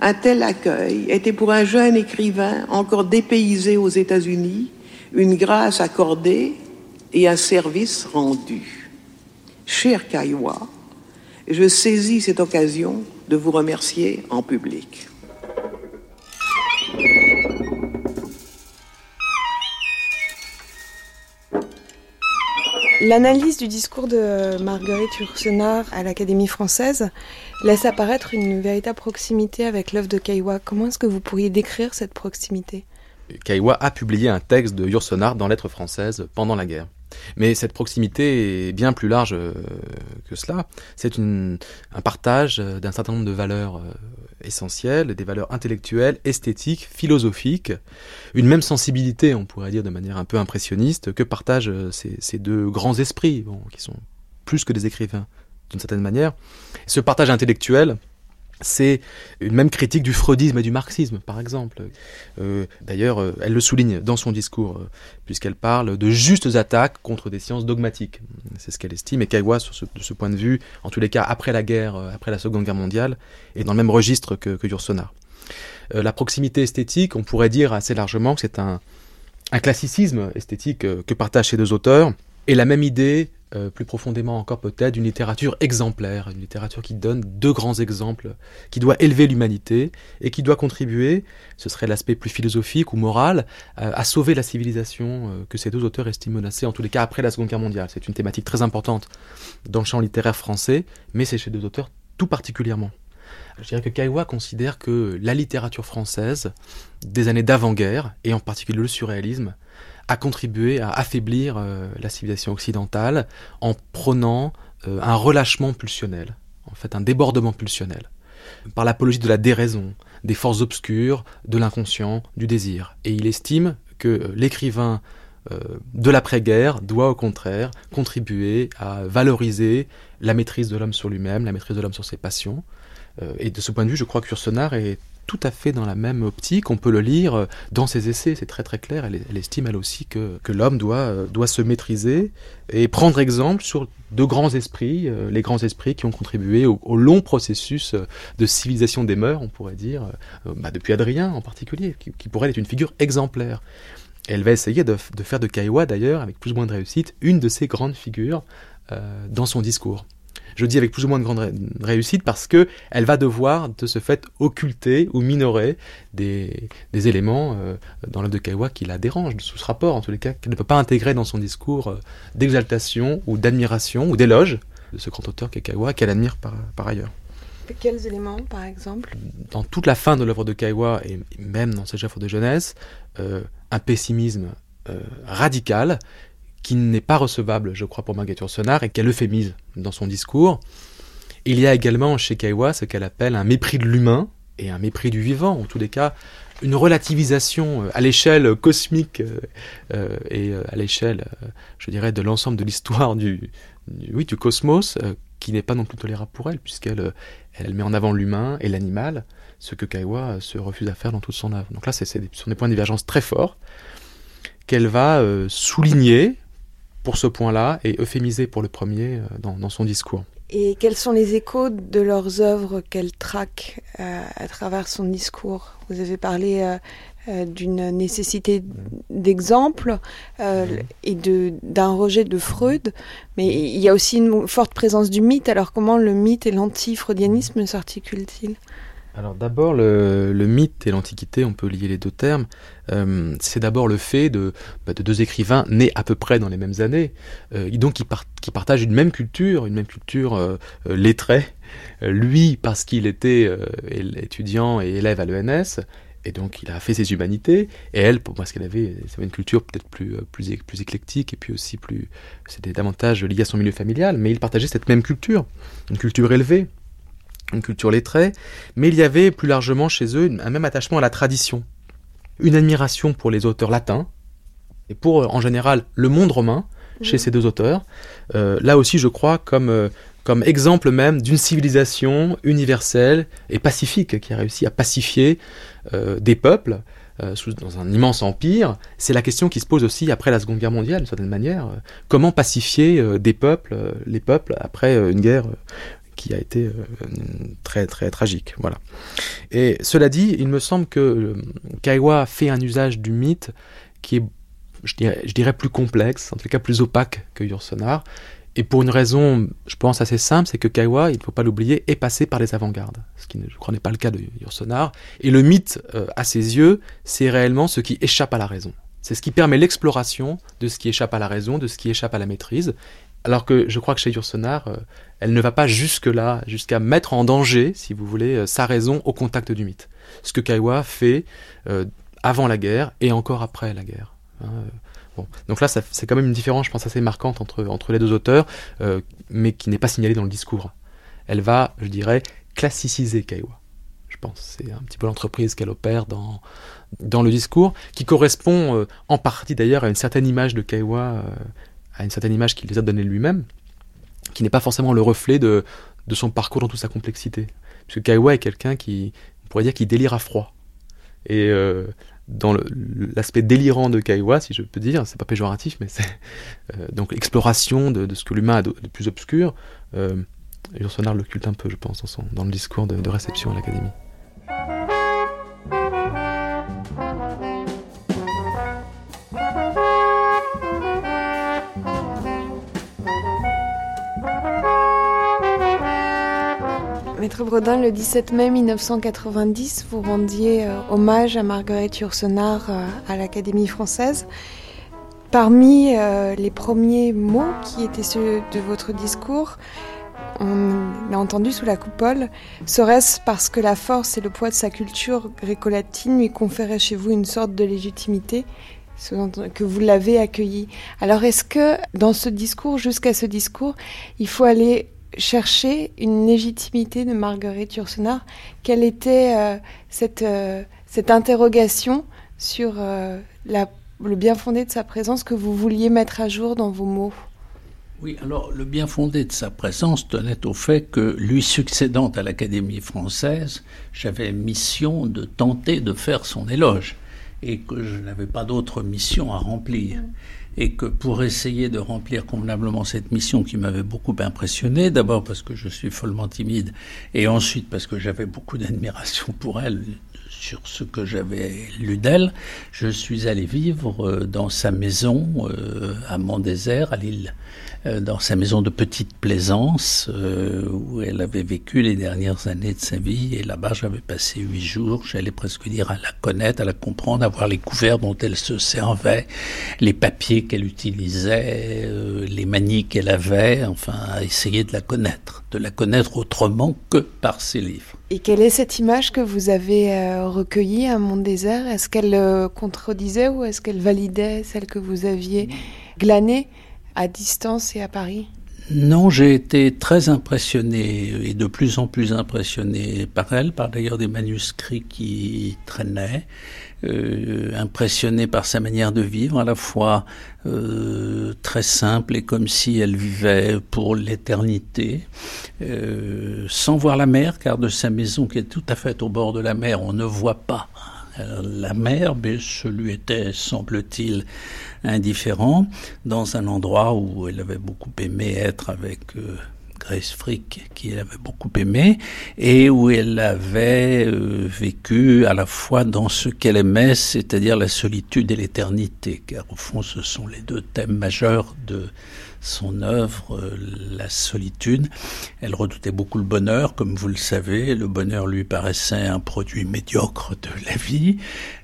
un tel accueil était pour un jeune écrivain encore dépaysé aux États-Unis une grâce accordée et un service rendu. Cher Caillois, je saisis cette occasion de vous remercier en public. L'analyse du discours de Marguerite Yourcenar à l'Académie française laisse apparaître une véritable proximité avec l'œuvre de Caillois. Comment est-ce que vous pourriez décrire cette proximité? Caillois a publié un texte de Yourcenar dans Lettres françaises pendant la guerre. Mais cette proximité est bien plus large euh, que cela. C'est un partage d'un certain nombre de valeurs euh, essentielles, des valeurs intellectuelles, esthétiques, philosophiques, une même sensibilité, on pourrait dire de manière un peu impressionniste, que partagent euh, ces, deux grands esprits, qui sont plus que des écrivains d'une certaine manière. Ce partage intellectuel, c'est une même critique du freudisme et du marxisme, par exemple. Euh, d'ailleurs, euh, elle le souligne dans son discours, euh, puisqu'elle parle de justes attaques contre des sciences dogmatiques. C'est ce qu'elle estime, et Caillois, de ce point de vue, en tous les cas après la guerre, après la Seconde Guerre mondiale, est dans le même registre que, que la proximité esthétique, on pourrait dire assez largement que c'est un classicisme esthétique que partagent ces deux auteurs, et la même idée euh, plus profondément encore peut-être, d'une littérature exemplaire, une littérature qui donne deux grands exemples, qui doit élever l'humanité et qui doit contribuer, ce serait l'aspect plus philosophique ou moral, euh, à sauver la civilisation euh, que ces deux auteurs estiment menacée, en tous les cas après la Seconde Guerre mondiale. C'est une thématique très importante dans le champ littéraire français, mais c'est chez deux auteurs tout particulièrement. Je dirais que Kaiwa considère que la littérature française des années d'avant-guerre, et en particulier le surréalisme, a contribué à affaiblir euh, la civilisation occidentale en prônant euh, un relâchement pulsionnel, en fait un débordement pulsionnel, par l'apologie de la déraison, des forces obscures, de l'inconscient, du désir. Et il estime que euh, l'écrivain de l'après-guerre doit au contraire contribuer à valoriser la maîtrise de l'homme sur lui-même, la maîtrise de l'homme sur ses passions. et de ce point de vue, je crois que Yourcenar est tout à fait dans la même optique. On peut le lire euh, dans ses essais, c'est très très clair. Elle, estime elle aussi que, que l'homme doit, euh, doit se maîtriser et prendre exemple sur de grands esprits, euh, les grands esprits qui ont contribué au, long processus de civilisation des mœurs, on pourrait dire, bah, depuis Adrien en particulier, qui, pour elle est une figure exemplaire. elle va essayer de, de faire de Kaiwa d'ailleurs, avec plus ou moins de réussite, une de ses grandes figures dans son discours. Je dis avec plus ou moins de grande réussite parce que elle va devoir de ce fait occulter ou minorer des, éléments euh, dans l'œuvre de Kaiwa qui la dérangent sous ce rapport, en tous les cas, qu'elle ne peut pas intégrer dans son discours euh, d'exaltation ou d'admiration ou d'éloge de ce grand auteur qu'est Kaiwa, qu'elle admire par, par ailleurs. Quels éléments, par exemple? Dans toute la fin de l'œuvre de Kaiwa, et même dans ses œuvres de jeunesse, euh, un pessimisme radical qui n'est pas recevable, je crois, pour Marguerite Yourcenar et qu'elle euphémise dans son discours. Il y a également chez Kaiwa ce qu'elle appelle un mépris de l'humain et un mépris du vivant, en tous les cas, une relativisation euh, à l'échelle cosmique euh, euh, et à l'échelle, je dirais, de l'ensemble de l'histoire du, oui, du cosmos, qui n'est pas non plus tolérable pour elle, puisqu'elle elle met en avant l'humain et l'animal, ce que Kaiwa se refuse à faire dans toute son œuvre. Donc là, ce sont des points de divergence très forts qu'elle va souligner pour ce point-là et euphémisé pour le premier euh, dans, son discours. Et quels sont les échos de leurs œuvres qu'elle traque euh, à travers son discours? Vous avez parlé euh, d'une nécessité d'exemple et d'un rejet de Freud, mais il y a aussi une forte présence du mythe. Alors comment le mythe et l'anti-freudianisme s'articulent-ils? Alors d'abord, le, mythe et l'Antiquité, on peut lier les deux termes, euh, c'est d'abord le fait de, bah, de, deux écrivains nés à peu près dans les mêmes années, euh, donc qui, qui, partagent une même culture, une même culture euh, lettrée. Lui, parce qu'il était étudiant et élève à l'ENS, et donc il a fait ses humanités, et elle, parce qu'elle avait, avait, une culture peut-être plus, plus, plus éclectique, et puis aussi plus, c'était davantage lié à son milieu familial, mais ils partageaient cette même culture, une culture élevée, une culture lettrée, mais il y avait plus largement chez eux un même attachement à la tradition, une admiration pour les auteurs latins, et pour euh, en général le monde romain chez ces deux auteurs. Euh, là aussi, je crois, comme, euh, comme exemple même d'une civilisation universelle et pacifique qui a réussi à pacifier des peuples. dans un immense empire, c'est la question qui se pose aussi après la Seconde Guerre mondiale, d'une certaine manière. comment pacifier des peuples, les peuples, après une guerre qui a été euh, très très tragique. Voilà. Et cela dit, il me semble que euh, Kaiwa fait un usage du mythe qui est, je dirais, plus complexe, en tout cas plus opaque que Yourcenar. Et pour une raison, je pense, assez simple, c'est que Kaiwa, il ne faut pas l'oublier, est passé par les avant-gardes, ce qui, je crois, n'est pas le cas de Yourcenar. Et le mythe, euh, à ses yeux, c'est réellement ce qui échappe à la raison. C'est ce qui permet l'exploration de ce qui échappe à la raison, de ce qui échappe à la maîtrise. Alors que je crois que chez Yourcenar, euh, elle ne va pas jusque-là, jusqu'à mettre en danger, si vous voulez, euh, sa raison au contact du mythe. Ce que Kaiwa fait euh, avant la guerre et encore après la guerre. Hein, bon. Donc là, c'est quand même une différence, je pense, assez marquante entre, entre les deux auteurs, mais qui n'est pas signalée dans le discours. Elle va, je dirais, classiciser Kaiwa. Je pense. C'est un petit peu l'entreprise qu'elle opère dans, dans le discours, qui correspond en partie d'ailleurs à une certaine image de Kaiwa à une certaine image qu'il les a donnée lui-même, qui n'est pas forcément le reflet de, de son parcours dans toute sa complexité. Parce que Kaiwa est quelqu'un qui, on pourrait dire, qui délire à froid. Et euh, dans l'aspect délirant de Kaiwa, si je peux dire, c'est pas péjoratif, mais c'est euh, donc l'exploration de, de, ce que l'humain a de, plus obscur. Euh, Yourcenar l'occulte un peu, je pense, dans, son, dans le discours de, de réception à l'Académie. Maître Brodin, le 17 mai 1990, vous rendiez euh, hommage à Marguerite Yourcenar euh, à l'Académie française. Parmi euh, les premiers mots qui étaient ceux de votre discours, on l'a entendu sous la coupole, serait-ce parce que la force et le poids de sa culture gréco-latine lui conféraient chez vous une sorte de légitimité que vous l'avez accueilli? Alors est-ce que dans ce discours, jusqu'à ce discours, il faut aller chercher une légitimité de Marguerite Yourcenar. Quelle était euh, cette, euh, cette interrogation sur euh, la, le bien fondé de sa présence que vous vouliez mettre à jour dans vos mots? Oui, alors le bien fondé de sa présence tenait au fait que, lui succédant à l'Académie française, j'avais mission de tenter de faire son éloge et que je n'avais pas d'autre mission à remplir. Et que pour essayer de remplir convenablement cette mission qui m'avait beaucoup impressionné, d'abord parce que je suis follement timide, et ensuite parce que j'avais beaucoup d'admiration pour elle sur ce que j'avais lu d'elle, je suis allé vivre euh, dans sa maison euh, à Mont-Désert, à Lille. Euh, dans sa maison de petite plaisance euh, où elle avait vécu les dernières années de sa vie. Et là-bas, j'avais passé huit jours, j'allais presque dire à la connaître, à la comprendre, à voir les couverts dont elle se servait, les papiers qu'elle utilisait, euh, les manies qu'elle avait, enfin, à essayer de la connaître, de la connaître autrement que par ses livres. Et quelle est cette image que vous avez recueillie à Mont Désert Est-ce qu'elle contredisait ou est-ce qu'elle validait celle que vous aviez glanée? À distance et à Paris? Non, j'ai été très impressionné et de plus en plus impressionné par elle, par d'ailleurs des manuscrits qui traînaient, euh, impressionné par sa manière de vivre, à la fois euh, très simple et comme si elle vivait pour l'éternité, euh, sans voir la mer, car de sa maison qui est tout à fait au bord de la mer, on ne voit pas la mer, mais ce lui était, semble-t-il, indifférent, dans un endroit où elle avait beaucoup aimé être avec euh, Grace Frick, qui elle avait beaucoup aimé, et où elle avait euh, vécu à la fois dans ce qu'elle aimait, c'est-à-dire la solitude et l'éternité, car au fond ce sont les deux thèmes majeurs de son œuvre, euh, la solitude. Elle redoutait beaucoup le bonheur, comme vous le savez. Le bonheur lui paraissait un produit médiocre de la vie.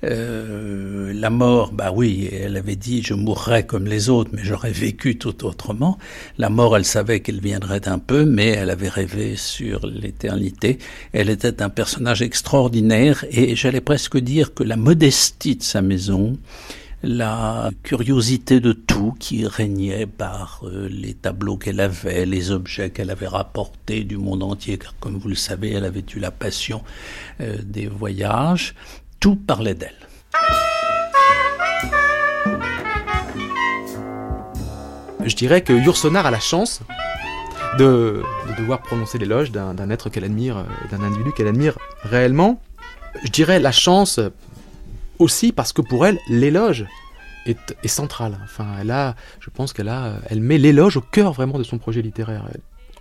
Euh, la mort, bah oui, elle avait dit je mourrais comme les autres, mais j'aurais vécu tout autrement. La mort, elle savait qu'elle viendrait d'un peu, mais elle avait rêvé sur l'éternité. Elle était un personnage extraordinaire et j'allais presque dire que la modestie de sa maison, la curiosité de tout qui régnait par euh, les tableaux qu'elle avait, les objets qu'elle avait rapportés du monde entier, car comme vous le savez, elle avait eu la passion euh, des voyages, tout parlait d'elle. Je dirais que Yourcenar a la chance de, devoir prononcer l'éloge d'un être qu'elle admire, d'un individu qu'elle admire réellement. Je dirais la chance aussi parce que pour elle, l'éloge est, est, central. Enfin, elle a, je pense qu'elle a, elle met l'éloge au cœur vraiment de son projet littéraire.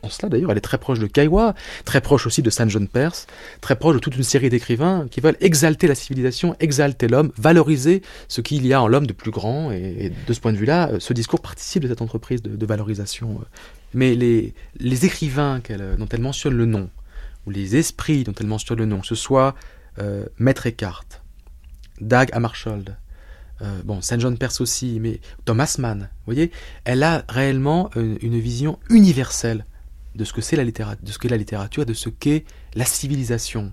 En cela, d'ailleurs, elle est très proche de Kaiwa, très proche aussi de Saint John Perse, très proche de toute une série d'écrivains qui veulent exalter la civilisation, exalter l'homme, valoriser ce qu'il y a en l'homme de plus grand. Et, de ce point de vue-là, ce discours participe de cette entreprise de, valorisation. Mais les, écrivains dont elle mentionne le nom, ou les esprits dont elle mentionne le nom, que ce soit euh, Maître Eckhart, Dag Hammarskjöld, euh, bon, Saint John Perse aussi, mais Thomas Mann, vous voyez, elle a réellement une, vision universelle de ce que c'est la littérature, qu'est la littérature, de ce qu'est la civilisation.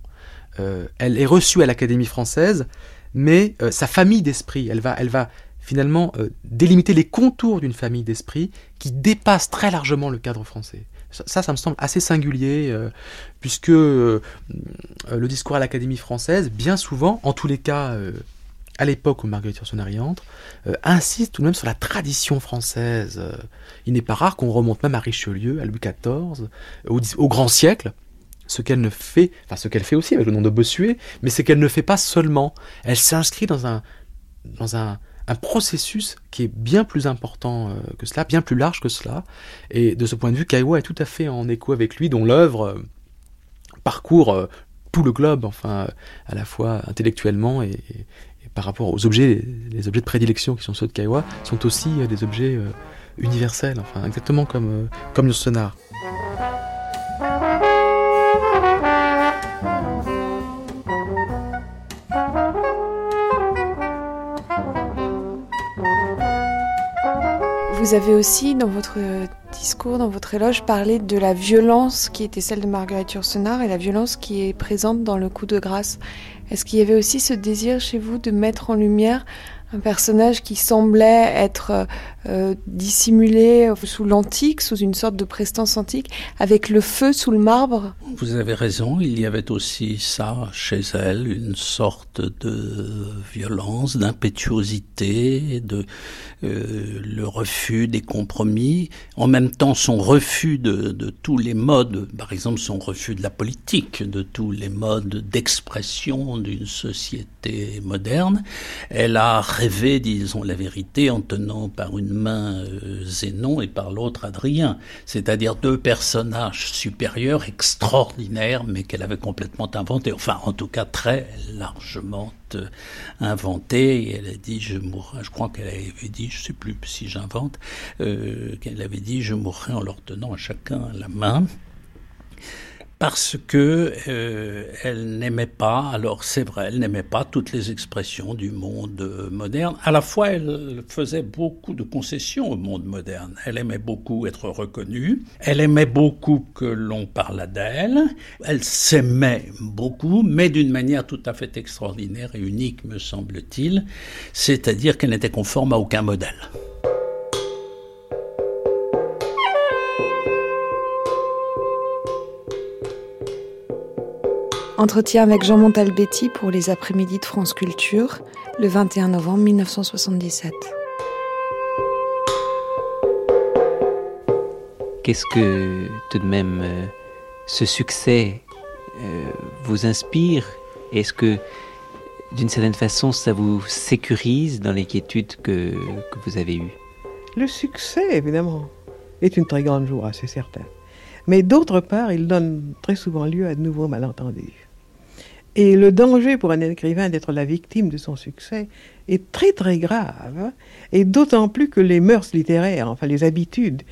Euh, elle est reçue à l'Académie française, mais euh, sa famille d'esprit, elle va, elle va finalement délimiter les contours d'une famille d'esprit qui dépasse très largement le cadre français. Ça, ça me semble assez singulier, puisque le discours à l'Académie française, bien souvent, en tous les cas à l'époque où Marguerite Yourcenar y entre, euh, insiste tout de même sur la tradition française. Euh, il n'est pas rare qu'on remonte même à Richelieu, à Louis XIV, au, grand siècle, ce qu'elle ne fait, enfin ce qu'elle fait aussi avec le nom de Bossuet, mais c'est qu'elle ne fait pas seulement. Elle s'inscrit dans un, dans un, processus qui est bien plus important euh, que cela, bien plus large que cela. Et de ce point de vue, Kaiwa est tout à fait en écho avec lui, dont l'œuvre parcourt tout le globe, enfin, à la fois intellectuellement et, par rapport aux objets, les objets de prédilection qui sont ceux de Kaiwa, sont aussi euh, des objets euh, universels, enfin exactement comme, euh, comme le sonar. Vous avez aussi, dans votre discours, dans votre éloge, parlé de la violence qui était celle de Marguerite Yourcenar et la violence qui est présente dans le coup de grâce. Est-ce qu'il y avait aussi ce désir chez vous de mettre en lumière un personnage qui semblait être euh, dissimulé sous l'antique, sous une sorte de prestance antique, avec le feu sous le marbre Vous avez raison, il y avait aussi ça chez elle, une sorte de violence, d'impétuosité, de euh, le refus des compromis, en même temps son refus de, de tous les modes, par exemple son refus de la politique, de tous les modes d'expression d'une société moderne. Elle a rêvé, disons la vérité, en tenant par une main euh, Zénon et par l'autre Adrien, c'est-à-dire deux personnages supérieurs, extraordinaires, mais qu'elle avait complètement inventés, enfin en tout cas très largement euh, inventés. Et elle a dit je mourrai, je crois qu'elle avait dit, je sais plus si j'invente, euh, qu'elle avait dit je mourrai en leur tenant à chacun la main parce que euh, elle n'aimait pas, alors c'est vrai, elle n'aimait pas toutes les expressions du monde moderne. À la fois, elle faisait beaucoup de concessions au monde moderne. Elle aimait beaucoup être reconnue, elle aimait beaucoup que l'on parlât d'elle, elle s'aimait beaucoup, mais d'une manière tout à fait extraordinaire et unique, me semble-t-il, c'est-à-dire qu'elle n'était conforme à aucun modèle. Entretien avec Jean Montalbetti pour les après-midi de France Culture, le 21 novembre 1977. Qu'est-ce que tout de même euh, ce succès euh, vous inspire? Est-ce que d'une certaine façon ça vous sécurise dans l'inquiétude que, que vous avez eue? Le succès, évidemment, est une très grande joie, c'est certain. Mais d'autre part, il donne très souvent lieu à de nouveaux malentendus. Et le danger pour un écrivain d'être la victime de son succès est très très grave, et d'autant plus que les mœurs littéraires, enfin les habitudes,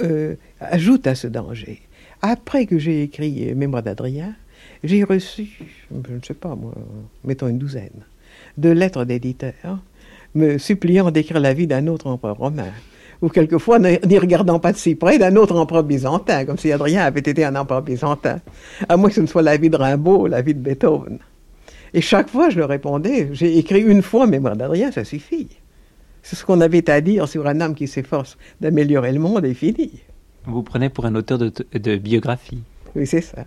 euh, ajoutent à ce danger. Après que j'ai écrit Mémoire d'Adrien, j'ai reçu, je ne sais pas moi, mettons une douzaine, de lettres d'éditeurs me suppliant d'écrire la vie d'un autre empereur romain ou quelquefois, n'y regardant pas de si près, d'un autre empereur byzantin, comme si Adrien avait été un empereur byzantin, à moins que ce ne soit la vie de Rimbaud, la vie de Beethoven. Et chaque fois, je leur répondais, j'ai écrit une fois Mémoire d'Adrien, ça suffit. C'est ce qu'on avait à dire sur un homme qui s'efforce d'améliorer le monde et fini. Vous prenez pour un auteur de, biographie. Oui, c'est ça.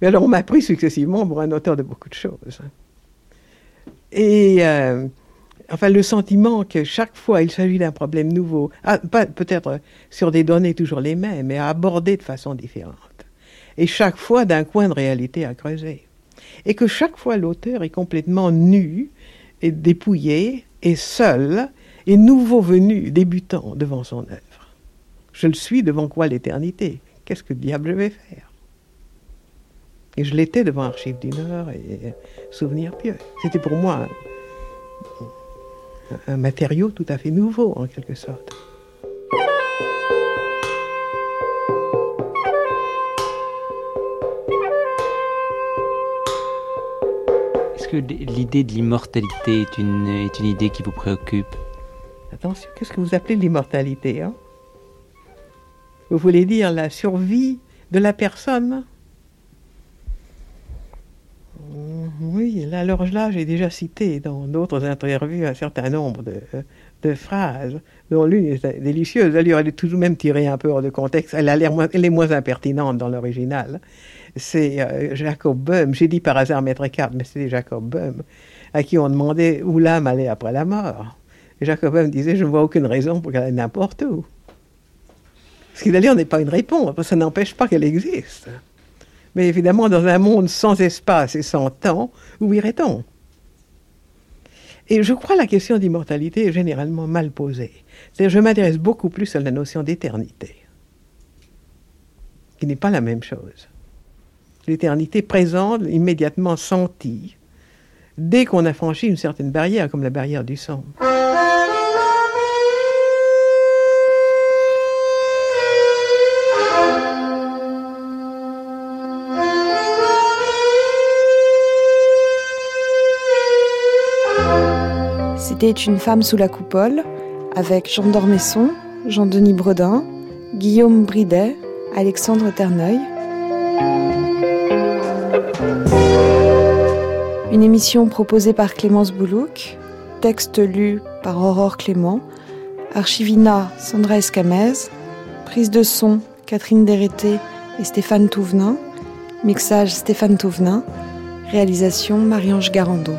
Mais alors, on m'a pris successivement pour un auteur de beaucoup de choses. Et euh, enfin le sentiment que chaque fois il s'agit d'un problème nouveau, ah, peut-être sur des données toujours les mêmes, mais à aborder de façon différente, et chaque fois d'un coin de réalité à creuser, et que chaque fois l'auteur est complètement nu et dépouillé et seul et nouveau venu, débutant devant son œuvre. Je le suis devant quoi l'éternité? Qu'est-ce que diable je vais faire? Et je l'étais devant Archives du Nord et Souvenirs pieux. C'était pour moi un matériau tout à fait nouveau en quelque sorte. Est-ce que l'idée de l'immortalité est une, est une idée qui vous préoccupe? Attention, qu'est-ce que vous appelez l'immortalité hein? Vous voulez dire la survie de la personne Oui, là, alors là, j'ai déjà cité dans d'autres interviews un certain nombre de, phrases, dont l'une est délicieuse. Elle aurait tout de même tiré un peu hors de contexte. Elle, a l'air elle est moins impertinente dans l'original. C'est euh, Jacob Böhm, j'ai dit par hasard Maître Eckhart, mais c'était Jacob Böhm, à qui on demandait où l'âme allait après la mort. Jacob Böhm disait Je ne vois aucune raison pour qu'elle aille n'importe où. Ce qui d'ailleurs n'est pas une réponse, ça n'empêche pas qu'elle existe. Mais évidemment, dans un monde sans espace et sans temps, où irait-on? Et je crois que la question d'immortalité est généralement mal posée. Je m'intéresse beaucoup plus à la notion d'éternité, qui n'est pas la même chose. L'éternité présente, immédiatement sentie, dès qu'on a franchi une certaine barrière, comme la barrière du sang. C'était une femme sous la coupole, avec Jean d'Ormesson, Jean-Denis Bredin, Guillaume Bridet, Alexandre Terneuil. Une émission proposée par Clémence Boulouk, texte lu par Aurore Clément, Archivina Sandra Escamez, prise de son Catherine Dérété et Stéphane Touvenin, mixage Stéphane Touvenin, réalisation Marie-Ange Garando.